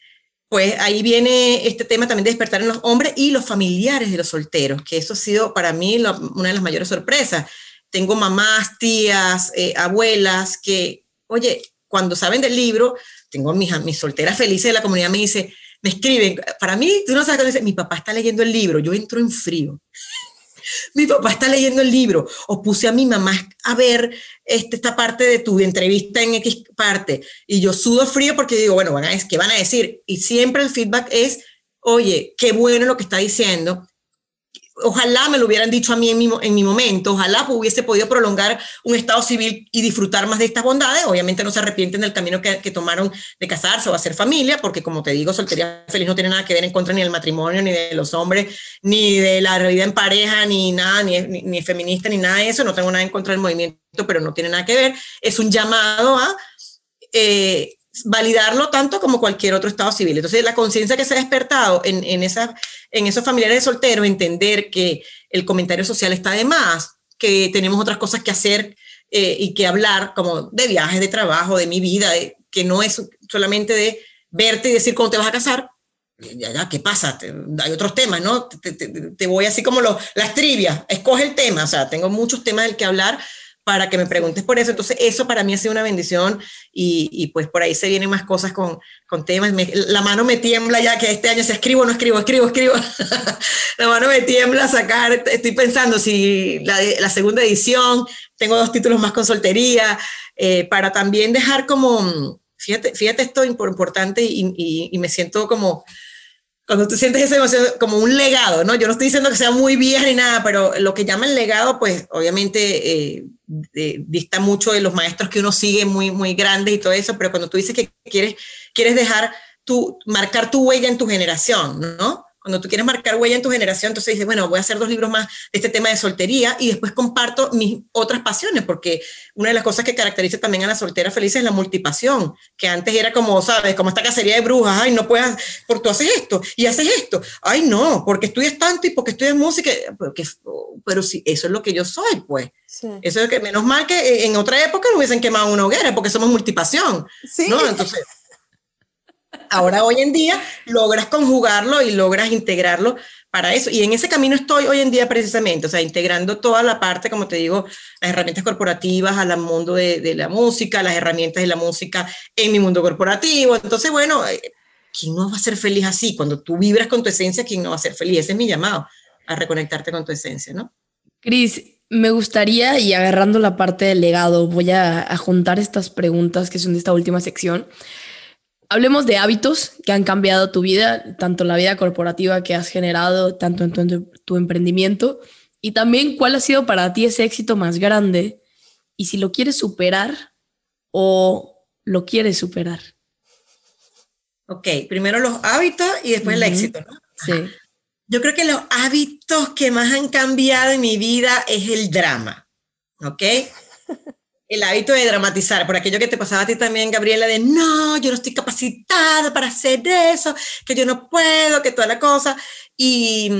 pues ahí viene este tema también de despertar en los hombres y los familiares de los solteros, que eso ha sido para mí una de las mayores sorpresas. Tengo mamás, tías, eh, abuelas que, oye, cuando saben del libro, tengo mis, mis solteras felices de la comunidad, me dice, me escriben, para mí, tú no sabes cuando dice, mi papá está leyendo el libro, yo entro en frío. (laughs) mi papá está leyendo el libro, o puse a mi mamá a ver este, esta parte de tu entrevista en X parte, y yo sudo frío porque digo, bueno, ¿qué van a decir? Y siempre el feedback es, oye, qué bueno lo que está diciendo, ojalá me lo hubieran dicho a mí en mi, en mi momento, ojalá hubiese podido prolongar un estado civil y disfrutar más de estas bondades. Obviamente no se arrepienten del camino que, que, tomaron de casarse o hacer familia, porque como te digo, soltería feliz no tiene nada que ver en contra ni del matrimonio, ni de los hombres, ni de la vida en pareja, ni nada, ni, ni, feminista, ni nada de eso. No tengo nada en contra del movimiento, pero no tiene nada que ver. Es un llamado a... Eh, validarlo tanto como cualquier otro estado civil. Entonces, la conciencia que se ha despertado en, en, esa, en esos familiares de solteros, entender que el comentario social está de más, que tenemos otras cosas que hacer eh, y que hablar, como de viajes, de trabajo, de mi vida, que no es solamente de verte y decir cómo te vas a casar. Ya, ya, ¿qué pasa? hay otros temas, ¿no? Te, te, te voy así como lo, las trivias, escoge el tema, o sea, tengo muchos temas del que hablar, para que me preguntes por eso. Entonces, eso para mí ha sido una bendición y, y pues por ahí se vienen más cosas con, con temas. la mano me tiembla ya que este año se escribo, no escribo, escribo, escribo. (laughs) la mano me tiembla a sacar, estoy pensando si la, la segunda edición, tengo dos títulos más con soltería, eh, para también dejar como, fíjate, fíjate esto importante y, y, y me siento como cuando tú sientes esa emoción como un legado, ¿no? Yo no estoy diciendo que sea muy vieja ni nada, pero lo que llaman legado, pues obviamente eh, eh, dista mucho de los maestros que uno sigue muy, muy grandes y todo eso, pero cuando tú dices que quieres, quieres dejar tu, marcar tu huella en tu generación, ¿no? Cuando tú quieres marcar huella en tu generación, entonces dices, bueno, voy a hacer dos libros más de este tema de soltería y después comparto mis otras pasiones, porque una de las cosas que caracteriza también a la soltera feliz es la multipasión, que antes era como, ¿sabes? Como esta cacería de brujas, ay, no puedes, porque tú haces esto y haces esto, ay, no, porque estudias tanto y porque estudias música, porque, pero sí, eso es lo que yo soy, pues. Sí. Eso es que menos mal que en otra época no hubiesen quemado una hoguera, porque somos multipasión, sí. ¿no? Entonces ahora hoy en día logras conjugarlo y logras integrarlo para eso. Y en ese camino estoy hoy en día precisamente, o sea, integrando toda la parte, como te digo, las herramientas corporativas al mundo de, la música, las herramientas de la música en mi mundo corporativo. Entonces, bueno, eh, ¿quién no va a ser feliz así? Cuando tú vibras con tu esencia, ¿quién no va a ser feliz? Ese es mi llamado, a reconectarte con tu esencia, ¿no? Cris, me gustaría, y agarrando la parte del legado, voy a juntar estas preguntas que son de esta última sección. Hablemos de hábitos que han cambiado tu vida, tanto la vida corporativa que has generado, tanto en tu, tu, emprendimiento, y también cuál ha sido para ti ese éxito más grande y si lo quieres superar o lo quieres superar. Ok, primero los hábitos y después uh -huh. el éxito, ¿no? Sí. Yo creo que los hábitos que más han cambiado en mi vida es el drama, ¿ok? El hábito de dramatizar, por aquello que te pasaba a ti también, Gabriela, de no, yo no estoy capacitada para hacer eso, que yo no puedo, que toda la cosa. Y,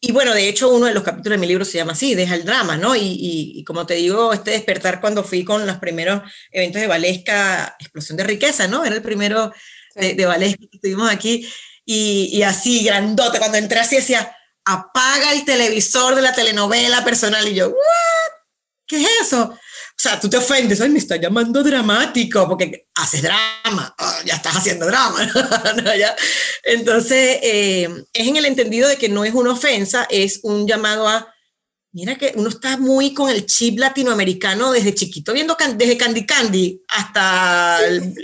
y bueno, de hecho, uno de los capítulos de mi libro se llama así, Deja el drama, ¿no? Y, y, y como te digo, este despertar cuando fui con los primeros eventos de Valesca, Explosión de Riqueza, ¿no? Era el primero de, de Valesca que estuvimos aquí. Y, y así, grandote, cuando entré así decía, apaga el televisor de la telenovela personal. Y yo, ¿what? ¿Qué es eso? O sea, tú te ofendes, ay, me está llamando dramático, porque haces drama, oh, ya estás haciendo drama. (laughs) ¿no? ¿Ya? Entonces, eh, es en el entendido de que no es una ofensa, es un llamado a, mira que uno está muy con el chip latinoamericano desde chiquito, viendo can desde Candy Candy hasta, el,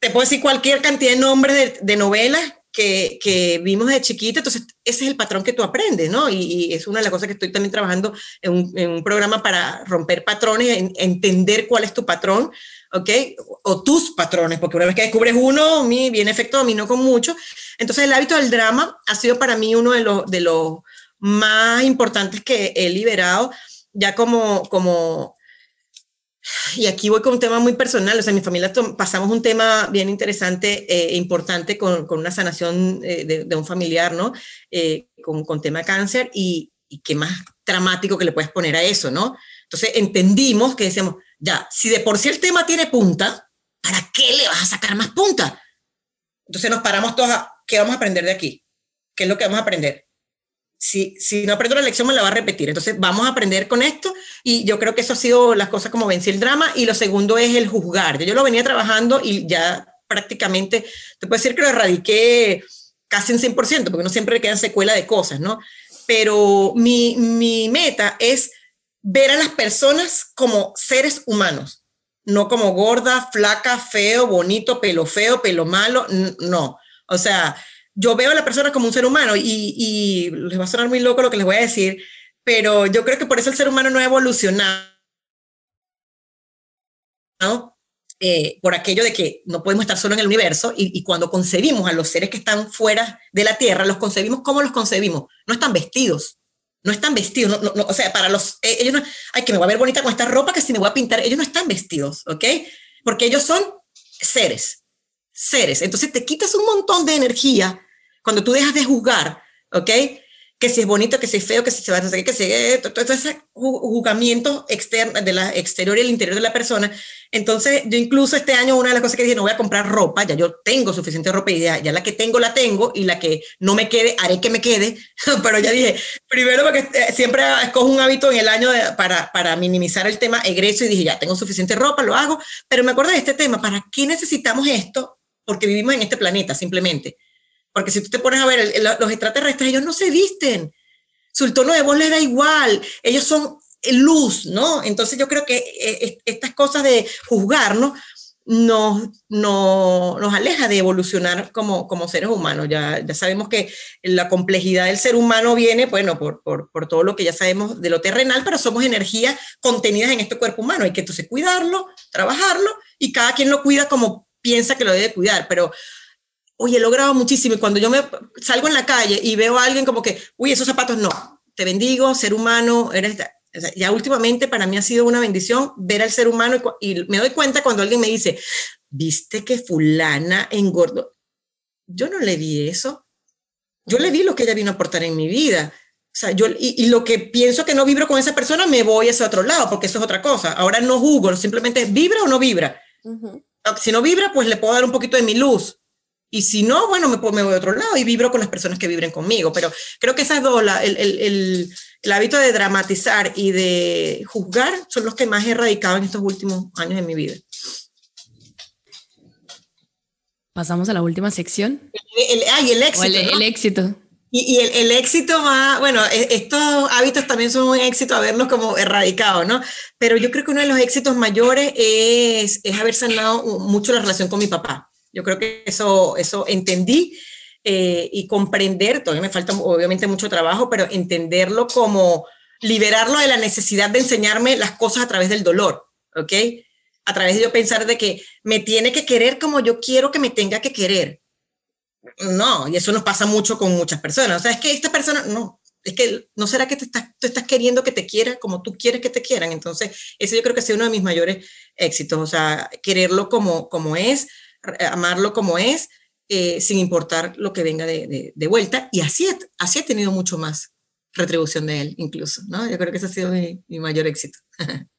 te puedo decir cualquier cantidad de nombres de, de novelas que, que, vimos de chiquita, entonces ese es el patrón que tú aprendes, ¿no? Y, y es una de las cosas que estoy también trabajando en un, en un programa para romper patrones, en, entender cuál es tu patrón, ¿ok? O tus patrones, porque una vez que descubres uno, mi, viene efecto dominó con mucho. Entonces el hábito del drama ha sido para mí uno de los, de los más importantes que he liberado, ya como, como y aquí voy con un tema muy personal, o sea, mi familia pasamos un tema bien interesante e importante con, con, una sanación eh, de, de, un familiar, ¿no? Eh, con, con, tema cáncer y, y, qué más dramático que le puedes poner a eso, ¿no? Entonces entendimos que decíamos, ya, si de por sí el tema tiene punta, ¿para qué le vas a sacar más punta? Entonces nos paramos todos a, ¿qué vamos a aprender de aquí? ¿Qué es lo que vamos a aprender? Si, si no aprendo la lección me la va a repetir. Entonces vamos a aprender con esto y yo creo que eso ha sido las cosas como vencí el drama y lo segundo es el juzgar. Yo lo venía trabajando y ya prácticamente, te puedo decir que lo erradiqué casi en 100%, porque no siempre quedan secuela de cosas, ¿no? Pero mi, mi meta es ver a las personas como seres humanos, no como gorda, flaca, feo, bonito, pelo feo, pelo malo, no. O sea, yo veo a la persona como un ser humano y, y, les va a sonar muy loco lo que les voy a decir, pero yo creo que por eso el ser humano no ha evolucionado. Eh, por aquello de que no podemos estar solo en el universo y, cuando concebimos a los seres que están fuera de la Tierra, los concebimos como los concebimos. No están vestidos, no están vestidos, no, no, o sea, para los, eh, ellos no, ay, que me voy a ver bonita con esta ropa, que si me voy a pintar, ellos no están vestidos, ¿ok? Porque ellos son seres, seres. Entonces te quitas un montón de energía cuando tú dejas de juzgar, ¿ok? Que si es bonito, que si es feo, que si se va a hacer, que si todo ese juzgamiento externo, de la exterior y el interior de la persona. Entonces, yo incluso este año, una de las cosas que dije, no voy a comprar ropa, ya yo tengo suficiente ropa y ya, ya la que tengo, la tengo, y la que no me quede, haré que me quede. (laughs) Pero ya dije, primero porque eh, siempre escojo un hábito en el año para, para minimizar el tema egreso y dije, ya tengo suficiente ropa, lo hago. Pero me acuerdo de este tema, ¿para qué necesitamos esto? Porque vivimos en este planeta, simplemente. Porque si tú te pones a ver, los extraterrestres, ellos no se visten. Su tono de voz les da igual. Ellos son luz, ¿no? Entonces yo creo que eh, estas cosas de juzgarnos nos, no, nos aleja de evolucionar como, como seres humanos. Ya, ya sabemos que la complejidad del ser humano viene, bueno, por, por, por todo lo que ya sabemos de lo terrenal, pero somos energías contenidas en este cuerpo humano. Hay que entonces cuidarlo, trabajarlo y cada quien lo cuida como piensa que lo debe cuidar, pero oye, he logrado muchísimo. Y cuando yo me salgo en la calle y veo a alguien como que, uy, esos zapatos no, te bendigo, ser humano, eres... ya últimamente para mí ha sido una bendición ver al ser humano y, y me doy cuenta cuando alguien me dice, viste que fulana engordó. Yo no le vi eso. Yo le vi lo que ella vino a aportar en mi vida. O sea, yo, y, y, lo que pienso que no vibro con esa persona, me voy a ese otro lado, porque eso es otra cosa. Ahora no juzgo, simplemente vibra o no vibra. Uh -huh. Si no vibra, pues le puedo dar un poquito de mi luz. Y si no, bueno, me, me voy a otro lado y vibro con las personas que vibren conmigo. Pero creo que esas dos, la, el, el, el, hábito de dramatizar y de juzgar, son los que más he erradicado en estos últimos años de mi vida. Pasamos a la última sección. El, ay, el éxito. el, ¿no? el, éxito. Y, y el, el, éxito más, bueno, estos hábitos también son un éxito haberlos como erradicado, ¿no? Pero yo creo que uno de los éxitos mayores es, es haber sanado mucho la relación con mi papá. Yo creo que eso, eso entendí eh, y comprender, todavía me falta obviamente mucho trabajo, pero entenderlo como liberarlo de la necesidad de enseñarme las cosas a través del dolor, ¿ok? A través de yo pensar de que me tiene que querer como yo quiero que me tenga que querer. No, y eso nos pasa mucho con muchas personas. O sea, es que esta persona, no, es que no será que te estás, tú estás queriendo que te quiera como tú quieres que te quieran. Entonces, ese yo creo que ha sido uno de mis mayores éxitos, o sea, quererlo como, como es, amarlo como es, eh, sin importar lo que venga de, de, de vuelta. Y así, así he tenido mucho más retribución de él, incluso, ¿no? Yo creo que ese ha sido mi, mi mayor éxito. (laughs)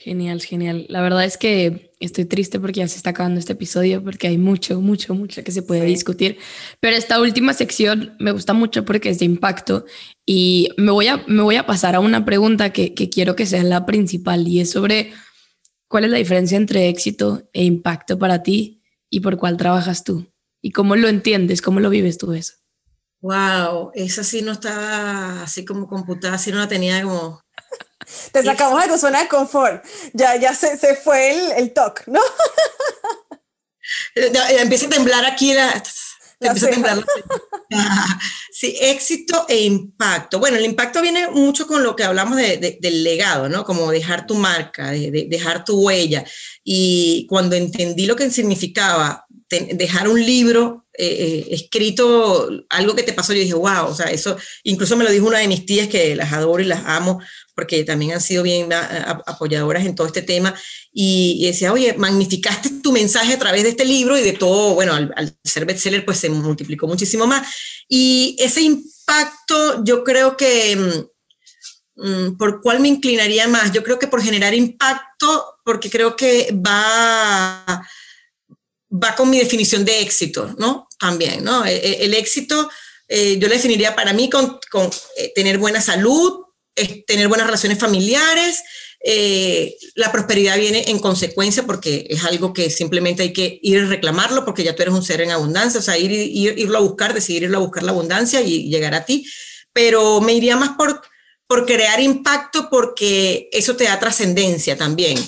Genial, genial. La verdad es que estoy triste porque ya se está acabando este episodio, porque hay mucho, mucho, mucho que se puede sí. discutir. Pero esta última sección me gusta mucho porque es de impacto y me voy a, me voy a pasar a una pregunta que, que quiero que sea la principal y es sobre cuál es la diferencia entre éxito e impacto para ti y por cuál trabajas tú y cómo lo entiendes, cómo lo vives tú eso. Wow, esa sí no estaba así como computada, así no la tenía como (laughs) te sacamos de tu zona de confort. Ya, ya se, se fue el, el TOC, ¿no? (laughs) empieza a temblar aquí la... la empieza a temblar la (laughs) sí, éxito e impacto. Bueno, el impacto viene mucho con lo que hablamos de, de, del legado, ¿no? Como dejar tu marca, de, de, dejar tu huella. Y cuando entendí lo que significaba dejar un libro eh, escrito algo que te pasó, yo dije, wow, o sea, eso, incluso me lo dijo una de mis tías que las adoro y las amo, porque también han sido bien apoyadoras en todo este tema, y, decía, oye, magnificaste tu mensaje a través de este libro y de todo, bueno, al, al ser bestseller, pues se multiplicó muchísimo más. Y ese impacto, yo creo que mm, Mm, ¿Por cuál me inclinaría más? Yo creo que por generar impacto, porque creo que va, va con mi definición de éxito, ¿no? También, ¿no? E, e, el, éxito, eh, yo lo definiría para mí con, con eh, tener buena salud, tener buenas relaciones familiares, eh, la prosperidad viene en consecuencia porque es algo que simplemente hay que ir a reclamarlo porque ya tú eres un ser en abundancia, o sea, ir, ir, irlo a buscar, decidir irlo a buscar la abundancia y llegar a ti, pero me iría más por por crear impacto porque eso te da trascendencia también.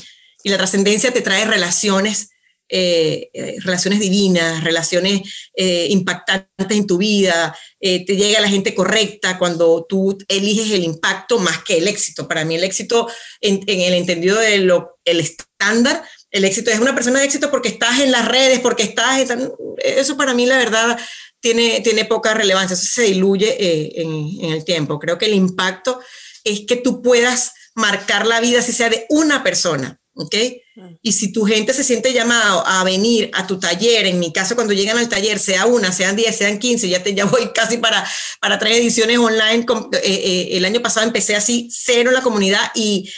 Y la trascendencia te trae relaciones, eh, eh, relaciones divinas, relaciones eh, impactantes en tu vida, te llega la gente correcta cuando tú eliges el impacto más que el éxito. Para mí el éxito, en, el entendido de lo, el estándar, el éxito es una persona de éxito porque estás en las redes, porque estás... Eso para mí la verdad tiene, tiene poca relevancia, eso se diluye eh, en, el tiempo. Creo que el impacto es que tú puedas marcar la vida, si sea de una persona, ¿ok? Mm. Y si tu gente se siente llamado a venir a tu taller, en mi caso cuando llegan al taller, sea una, sean 10, sean 15, ya, te, ya voy (laughs) casi para, para tres ediciones online. Eh, eh, el año pasado empecé así, cero la comunidad y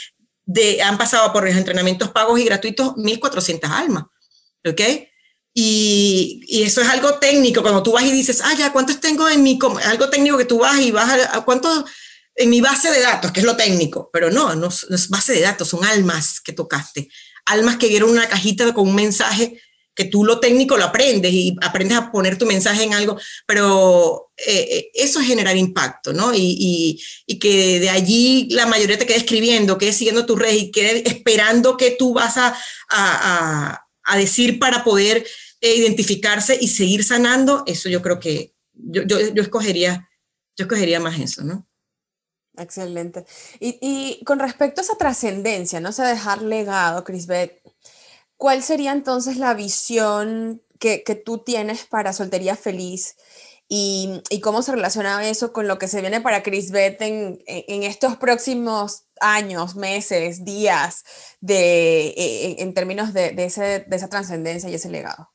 de, han pasado por los entrenamientos pagos y gratuitos 1.400 almas, ¿ok? Y, eso es algo técnico, cuando tú vas y dices, ah, ya, ¿cuántos tengo en mi, algo técnico que tú vas y vas a, cuántos en mi base de datos, que es lo técnico, pero no, no, es base de datos, son almas que tocaste, almas que vieron una cajita con un mensaje que tú lo técnico lo aprendes y aprendes a poner tu mensaje en algo, pero eh, eh, eso es generar impacto, ¿no? Y, y, que de allí la mayoría te quede escribiendo, quede siguiendo tu red y quede esperando que tú vas a, a, a decir para poder eh, identificarse y seguir sanando, eso yo creo que yo, yo, yo, escogería, yo escogería más eso, ¿no? Excelente. Y, y con respecto a esa trascendencia, no sé, dejar legado, Crisbet, ¿cuál sería entonces la visión que, que tú tienes para Soltería Feliz? Y, y, cómo se relaciona eso con lo que se viene para Chris en, en, estos próximos años, meses, días, de, en, en términos de, de, ese, de esa trascendencia y ese legado.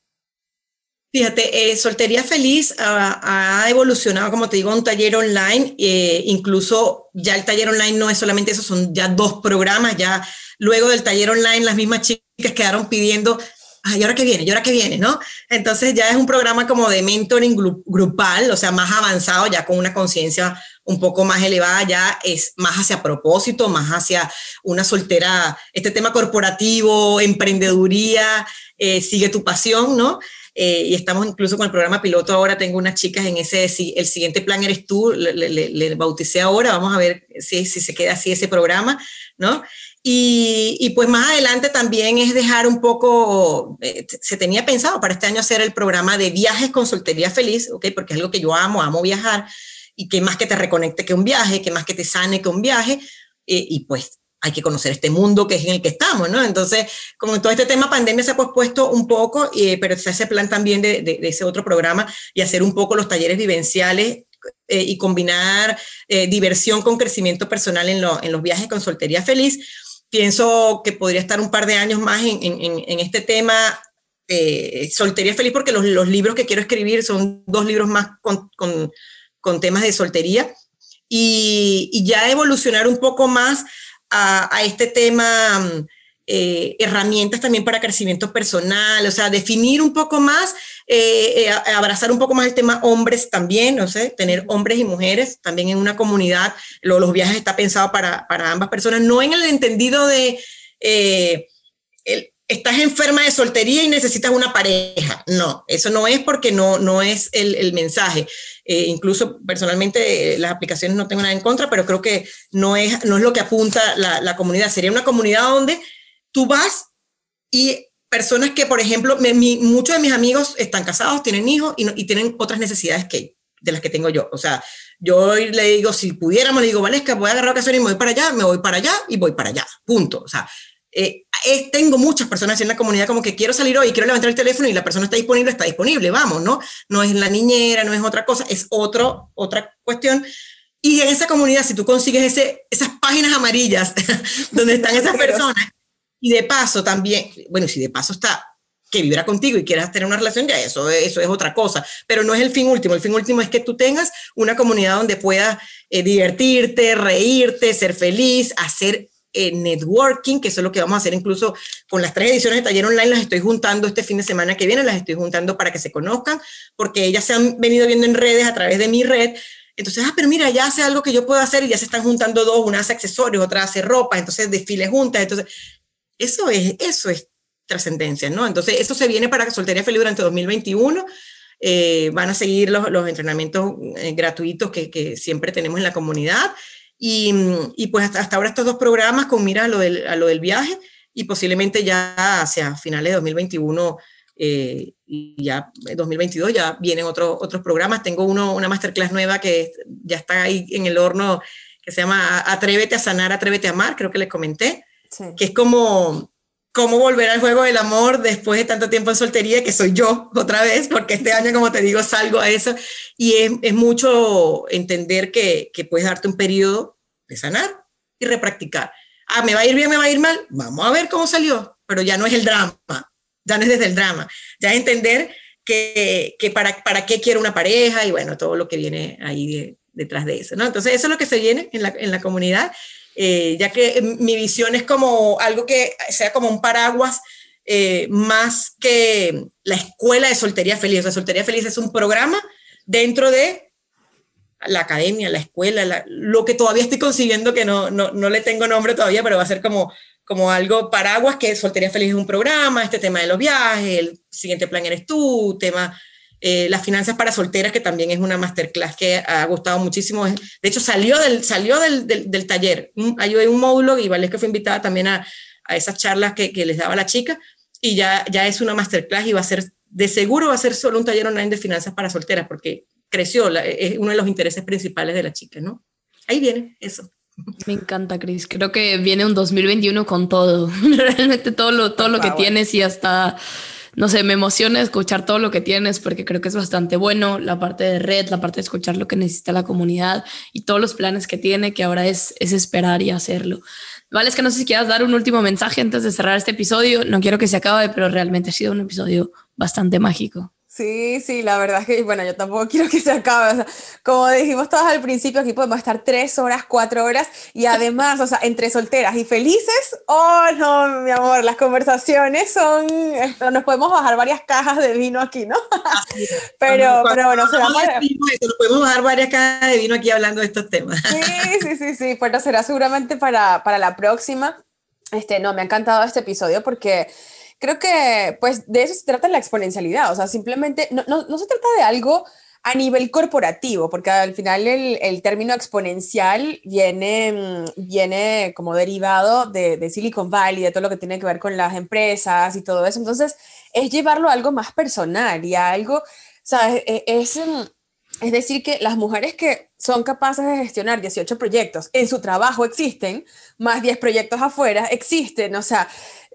Fíjate, eh, Soltería Feliz ha, evolucionado, como te digo, un taller online. Eh, incluso ya el taller online no es solamente eso, son ya dos programas. Ya luego del taller online, las mismas chicas quedaron pidiendo, ay, ¿y ahora qué viene? ¿Y ahora qué viene? ¿No? Entonces ya es un programa como de mentoring grupal, o sea, más avanzado, ya con una conciencia un poco más elevada, ya es más hacia propósito, más hacia una soltera, este tema corporativo, emprendeduría, eh, sigue tu pasión, ¿no? Eh, y estamos incluso con el programa piloto ahora, tengo unas chicas en ese, el siguiente plan eres tú, le, bauticé ahora, vamos a ver si, si, se queda así ese programa, ¿no? Y, y, pues más adelante también es dejar un poco, eh, se tenía pensado para este año hacer el programa de viajes con soltería feliz, ¿ok? Porque es algo que yo amo, amo viajar, y que más que te reconecte que un viaje, que más que te sane que un viaje, eh, y pues hay que conocer este mundo que es en el que estamos, ¿no? Entonces, como todo este tema pandemia se ha pospuesto un poco, eh, pero se hace plan también de, de, ese otro programa y hacer un poco los talleres vivenciales eh, y combinar eh, diversión con crecimiento personal en, lo, en, los viajes con soltería feliz. Pienso que podría estar un par de años más en, en, en este tema soltería feliz porque los, los, libros que quiero escribir son dos libros más con, con, con temas de soltería y, y ya evolucionar un poco más a, este tema, mm, eh, herramientas también para crecimiento personal, o sea, definir un poco más, eh, eh, abrazar un poco más el tema hombres también, no sé, tener hombres y mujeres también en una comunidad. los viajes está pensado para, para, ambas personas, no en el entendido de estás enferma de soltería y necesitas una pareja. No, eso no es porque no, no es el mensaje. Eh, incluso personalmente las aplicaciones no tengo nada en contra, pero creo que no es, no es lo que apunta la, comunidad. Sería una comunidad donde tú vas y personas que, por ejemplo, muchos de mis amigos están casados, tienen hijos y, y tienen otras necesidades que, de las que tengo yo. O sea, yo le digo, si pudiéramos, le digo, Valesca, voy a agarrar vacaciones y me voy para allá, me voy para allá y voy para allá. Punto. O sea, eh, tengo muchas personas en la comunidad como que quiero salir hoy, quiero levantar el teléfono y la persona está disponible, está disponible, vamos, ¿no? No es la niñera, no es otra cosa, es otro, otra cuestión. Y en esa comunidad, si tú consigues ese, esas páginas amarillas (laughs) donde están esas personas, y de paso también, bueno, si de paso está que vibra contigo y quieras tener una relación, ya eso, eso es otra cosa, pero no es el fin último, el fin último es que tú tengas una comunidad donde puedas eh, divertirte, reírte, ser feliz, hacer eh, networking, que eso es lo que vamos a hacer incluso con las tres ediciones de taller online, las estoy juntando este fin de semana que viene, las estoy juntando para que se conozcan, porque ellas se han venido viendo en redes a través de mi red, entonces, ah, pero mira, ya hace algo que yo puedo hacer y ya se están juntando dos, una hace accesorios, otra hace ropa, entonces desfiles juntas, entonces, eso es, eso es trascendencia, ¿no? Entonces, eso se viene para Soltería Feliz durante 2021. Eh, van a seguir los, los entrenamientos eh, gratuitos que, que, siempre tenemos en la comunidad. Y, y pues hasta, hasta, ahora estos dos programas con mira a lo, del, a lo del viaje y posiblemente ya hacia finales de 2021 eh, y ya 2022 ya vienen otros otros programas. Tengo uno, una masterclass nueva que ya está ahí en el horno que se llama Atrévete a sanar, Atrévete a amar, creo que les comenté, sí. que es como cómo volver al juego del amor después de tanto tiempo en soltería, que soy yo otra vez, porque este año, como te digo, salgo a eso. Y es, es mucho entender que, que, puedes darte un periodo de sanar y repracticar. Ah, me va a ir bien, me va a ir mal. Vamos a ver cómo salió, pero ya no es el drama, ya no es desde el drama, ya entender que, que para, para qué quiero una pareja y bueno, todo lo que viene ahí de, detrás de eso, ¿no? Entonces, eso es lo que se viene en la, en la comunidad eh, ya que mi visión es como algo que sea como un paraguas eh, más que la escuela de soltería feliz. O sea, soltería feliz es un programa dentro de la academia, la escuela, la, lo que todavía estoy consiguiendo, que no, no, no, le tengo nombre todavía, pero va a ser como, como algo paraguas, que Soltería Feliz es un programa, este tema de los viajes, el siguiente plan eres tú, tema eh, las finanzas para solteras, que también es una masterclass que ha gustado muchísimo. De hecho, salió del, salió del, del, del taller. Hay un módulo y vale que fue invitada también a, a esas charlas que, que, les daba la chica y ya, ya es una masterclass y va a ser, de seguro va a ser solo un taller online de finanzas para solteras porque creció, la, es uno de los intereses principales de la chica, ¿no? Ahí viene eso. Me encanta, Cris. Creo que viene un 2021 con todo. (laughs) Realmente todo lo, todo lo que tienes y hasta no sé, me emociona escuchar todo lo que tienes porque creo que es bastante bueno, la parte de red, la parte de escuchar lo que necesita la comunidad y todos los planes que tiene, que ahora es, es esperar y hacerlo. Vale, es que no sé si quieras dar un último mensaje antes de cerrar este episodio. No quiero que se acabe, pero realmente ha sido un episodio bastante mágico. Sí, sí, la verdad es que, bueno, yo tampoco quiero que se acabe. O sea, como dijimos todos al principio, aquí podemos estar tres horas, cuatro horas y además, o sea, entre solteras y felices, oh no, mi amor, las conversaciones son, nos podemos bajar varias cajas de vino aquí, ¿no? (laughs) pero, pero bueno, será para... Nos podemos bajar varias cajas de vino aquí hablando de estos temas. Sí, sí, sí, sí, bueno, será seguramente para, para la próxima. Este, no, me ha encantado este episodio porque creo que pues de eso se trata la exponencialidad, o sea, simplemente no, no, no se trata de algo a nivel corporativo, porque al final el, el término exponencial viene, viene como derivado de, de, Silicon Valley, de todo lo que tiene que ver con las empresas y todo eso. Entonces, es llevarlo a algo más personal y a algo, o sea, es, es, es decir, que las mujeres que son capaces de gestionar 18 proyectos en su trabajo existen, más 10 proyectos afuera existen, o sea,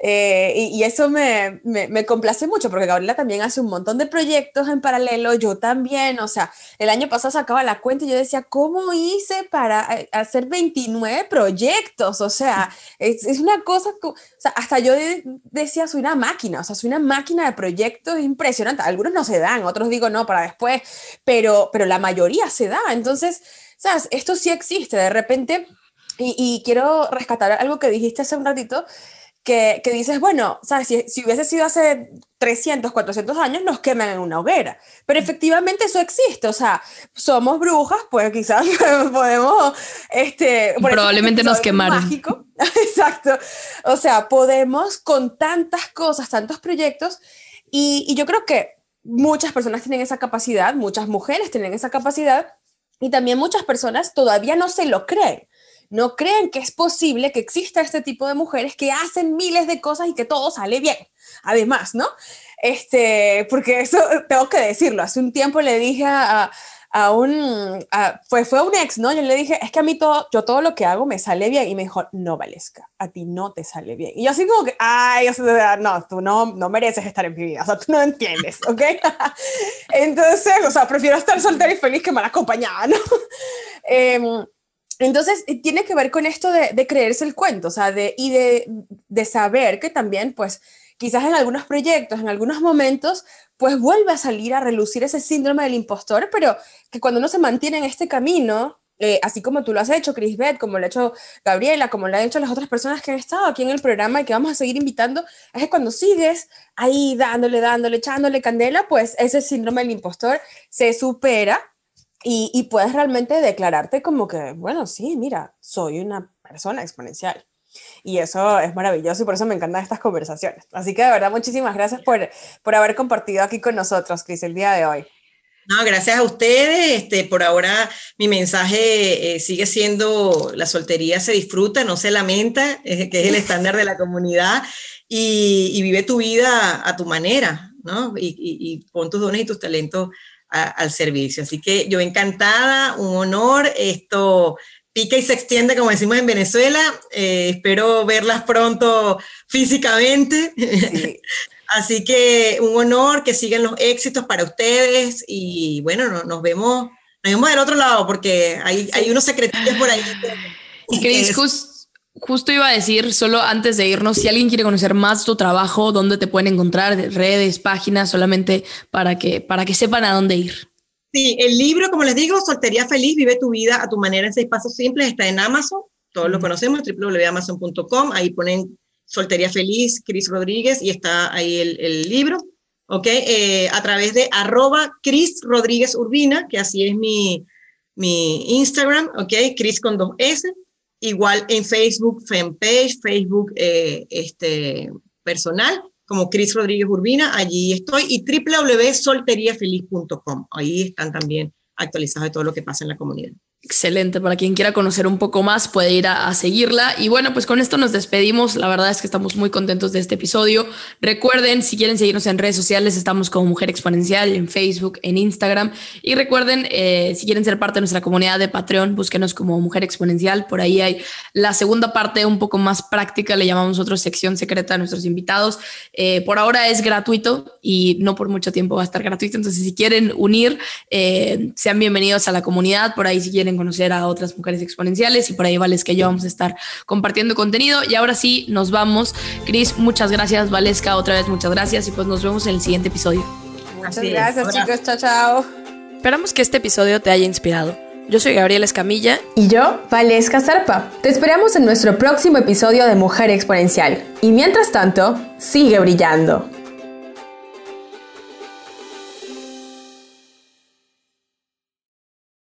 eh, y, y, eso me, me, me, complace mucho porque Gabriela también hace un montón de proyectos en paralelo, yo también, o sea, el año pasado sacaba la cuenta y yo decía, ¿cómo hice para eh, hacer 29 proyectos? O sea, es, es una cosa, o sea, hasta yo decía, soy una máquina, o sea, soy una máquina de proyectos impresionante. Algunos no se dan, otros digo, no, para después, pero, pero la mayoría se da. Entonces, ¿sabes? Esto sí existe, de repente, y, y quiero rescatar algo que dijiste hace un ratito, que, que, dices, bueno, ¿sabes? Si, si, hubiese sido hace 300, 400 años, nos queman en una hoguera. Pero efectivamente eso existe, o sea, somos brujas, pues quizás (laughs) podemos... Este, Probablemente nos quemaron. Mágico. (laughs) Exacto. O sea, podemos con tantas cosas, tantos proyectos, y, y yo creo que muchas personas tienen esa capacidad, muchas mujeres tienen esa capacidad, y también muchas personas todavía no se lo creen no creen que es posible que exista este tipo de mujeres que hacen miles de cosas y que todo sale bien. Además, ¿no? Este, porque eso tengo que decirlo. Hace un tiempo le dije a, a un, fue, fue un ex, ¿no? Yo le dije, es que a mí todo, yo todo lo que hago me sale bien. Y me dijo, no, Valesca, a ti no te sale bien. Y yo así como que, ay, no, tú no, no mereces estar en mi vida, o sea, tú no entiendes, ¿ok? (laughs) Entonces, o sea, prefiero estar soltera y feliz que mal acompañada, ¿no? (laughs) Em, entonces, tiene que ver con esto de, de, creerse el cuento, o sea, de, y de, de saber que también, pues, quizás en algunos proyectos, en algunos momentos, pues vuelve a salir a relucir ese síndrome del impostor, pero que cuando uno se mantiene en este camino, eh, así como tú lo has hecho, Chris Beth, como lo ha hecho Gabriela, como lo han hecho las otras personas que han estado aquí en el programa y que vamos a seguir invitando, es que cuando sigues ahí dándole, dándole, echándole candela, pues ese síndrome del impostor se supera y, y puedes realmente declararte como que, bueno, sí, mira, soy una persona exponencial. Y eso es maravilloso y por eso me encantan estas conversaciones. Así que de verdad, muchísimas gracias por, por haber compartido aquí con nosotros, Cris, el día de hoy. No, gracias a ustedes. Este, por ahora mi mensaje eh, sigue siendo la soltería se disfruta, no se lamenta, que es el estándar de la comunidad, y, vive tu vida a tu manera, ¿no? Y, y, pon tus dones y tus talentos al servicio. Así que yo encantada, un honor. Esto pica y se extiende, como decimos en Venezuela. Eh, espero verlas pronto físicamente. (laughs) Así que un honor que sigan los éxitos para ustedes y bueno, nos vemos, nos vemos del otro lado porque hay, hay unos secretillos por ahí. Cris, justo iba a decir, solo antes de irnos, si alguien quiere conocer más tu trabajo, dónde te pueden encontrar, redes, páginas, solamente para que, para que sepan a dónde ir. Sí, el libro, como les digo, Soltería Feliz, vive tu vida a tu manera en seis pasos simples, está en Amazon, todos lo conocemos, www.amazon.com, ahí ponen Soltería Feliz, Cris Rodríguez, y está ahí el, libro, ¿ok? Eh, a través de arroba Cris Rodríguez Urbina, que así es mi, mi Instagram, ¿ok? Cris con dos S, igual en Facebook, fanpage, Facebook eh, este, personal, como Cris Rodríguez Urbina, allí estoy, y www.solteriafeliz.com. Ahí están también actualizados de todo lo que pasa en la comunidad. Excelente, para quien quiera conocer un poco más puede ir a, seguirla. Y bueno, pues con esto nos despedimos. La verdad es que estamos muy contentos de este episodio. Recuerden, si quieren seguirnos en redes sociales, estamos como Mujer Exponencial en Facebook, en Instagram. Y recuerden, eh, si quieren ser parte de nuestra comunidad de Patreon, búsquenos como Mujer Exponencial. Por ahí hay la segunda parte un poco más práctica, le llamamos nosotros sección secreta a nuestros invitados. Eh, por ahora es gratuito y no por mucho tiempo va a estar gratuito. Entonces, si quieren unir, eh, sean bienvenidos a la comunidad. Por ahí, si quieren conocer a otras mujeres exponenciales y por ahí Valesca y yo vamos a estar compartiendo contenido. Y ahora sí, nos vamos. Cris, muchas gracias. Valesca, otra vez muchas gracias y pues nos vemos en el siguiente episodio. Muchas gracias, chicos. Chao, chao. Esperamos que este episodio te haya inspirado. Yo soy Gabriela Escamilla. Y yo, Valesca Zarpa. Te esperamos en nuestro próximo episodio de Mujer Exponencial. Y mientras tanto, sigue brillando.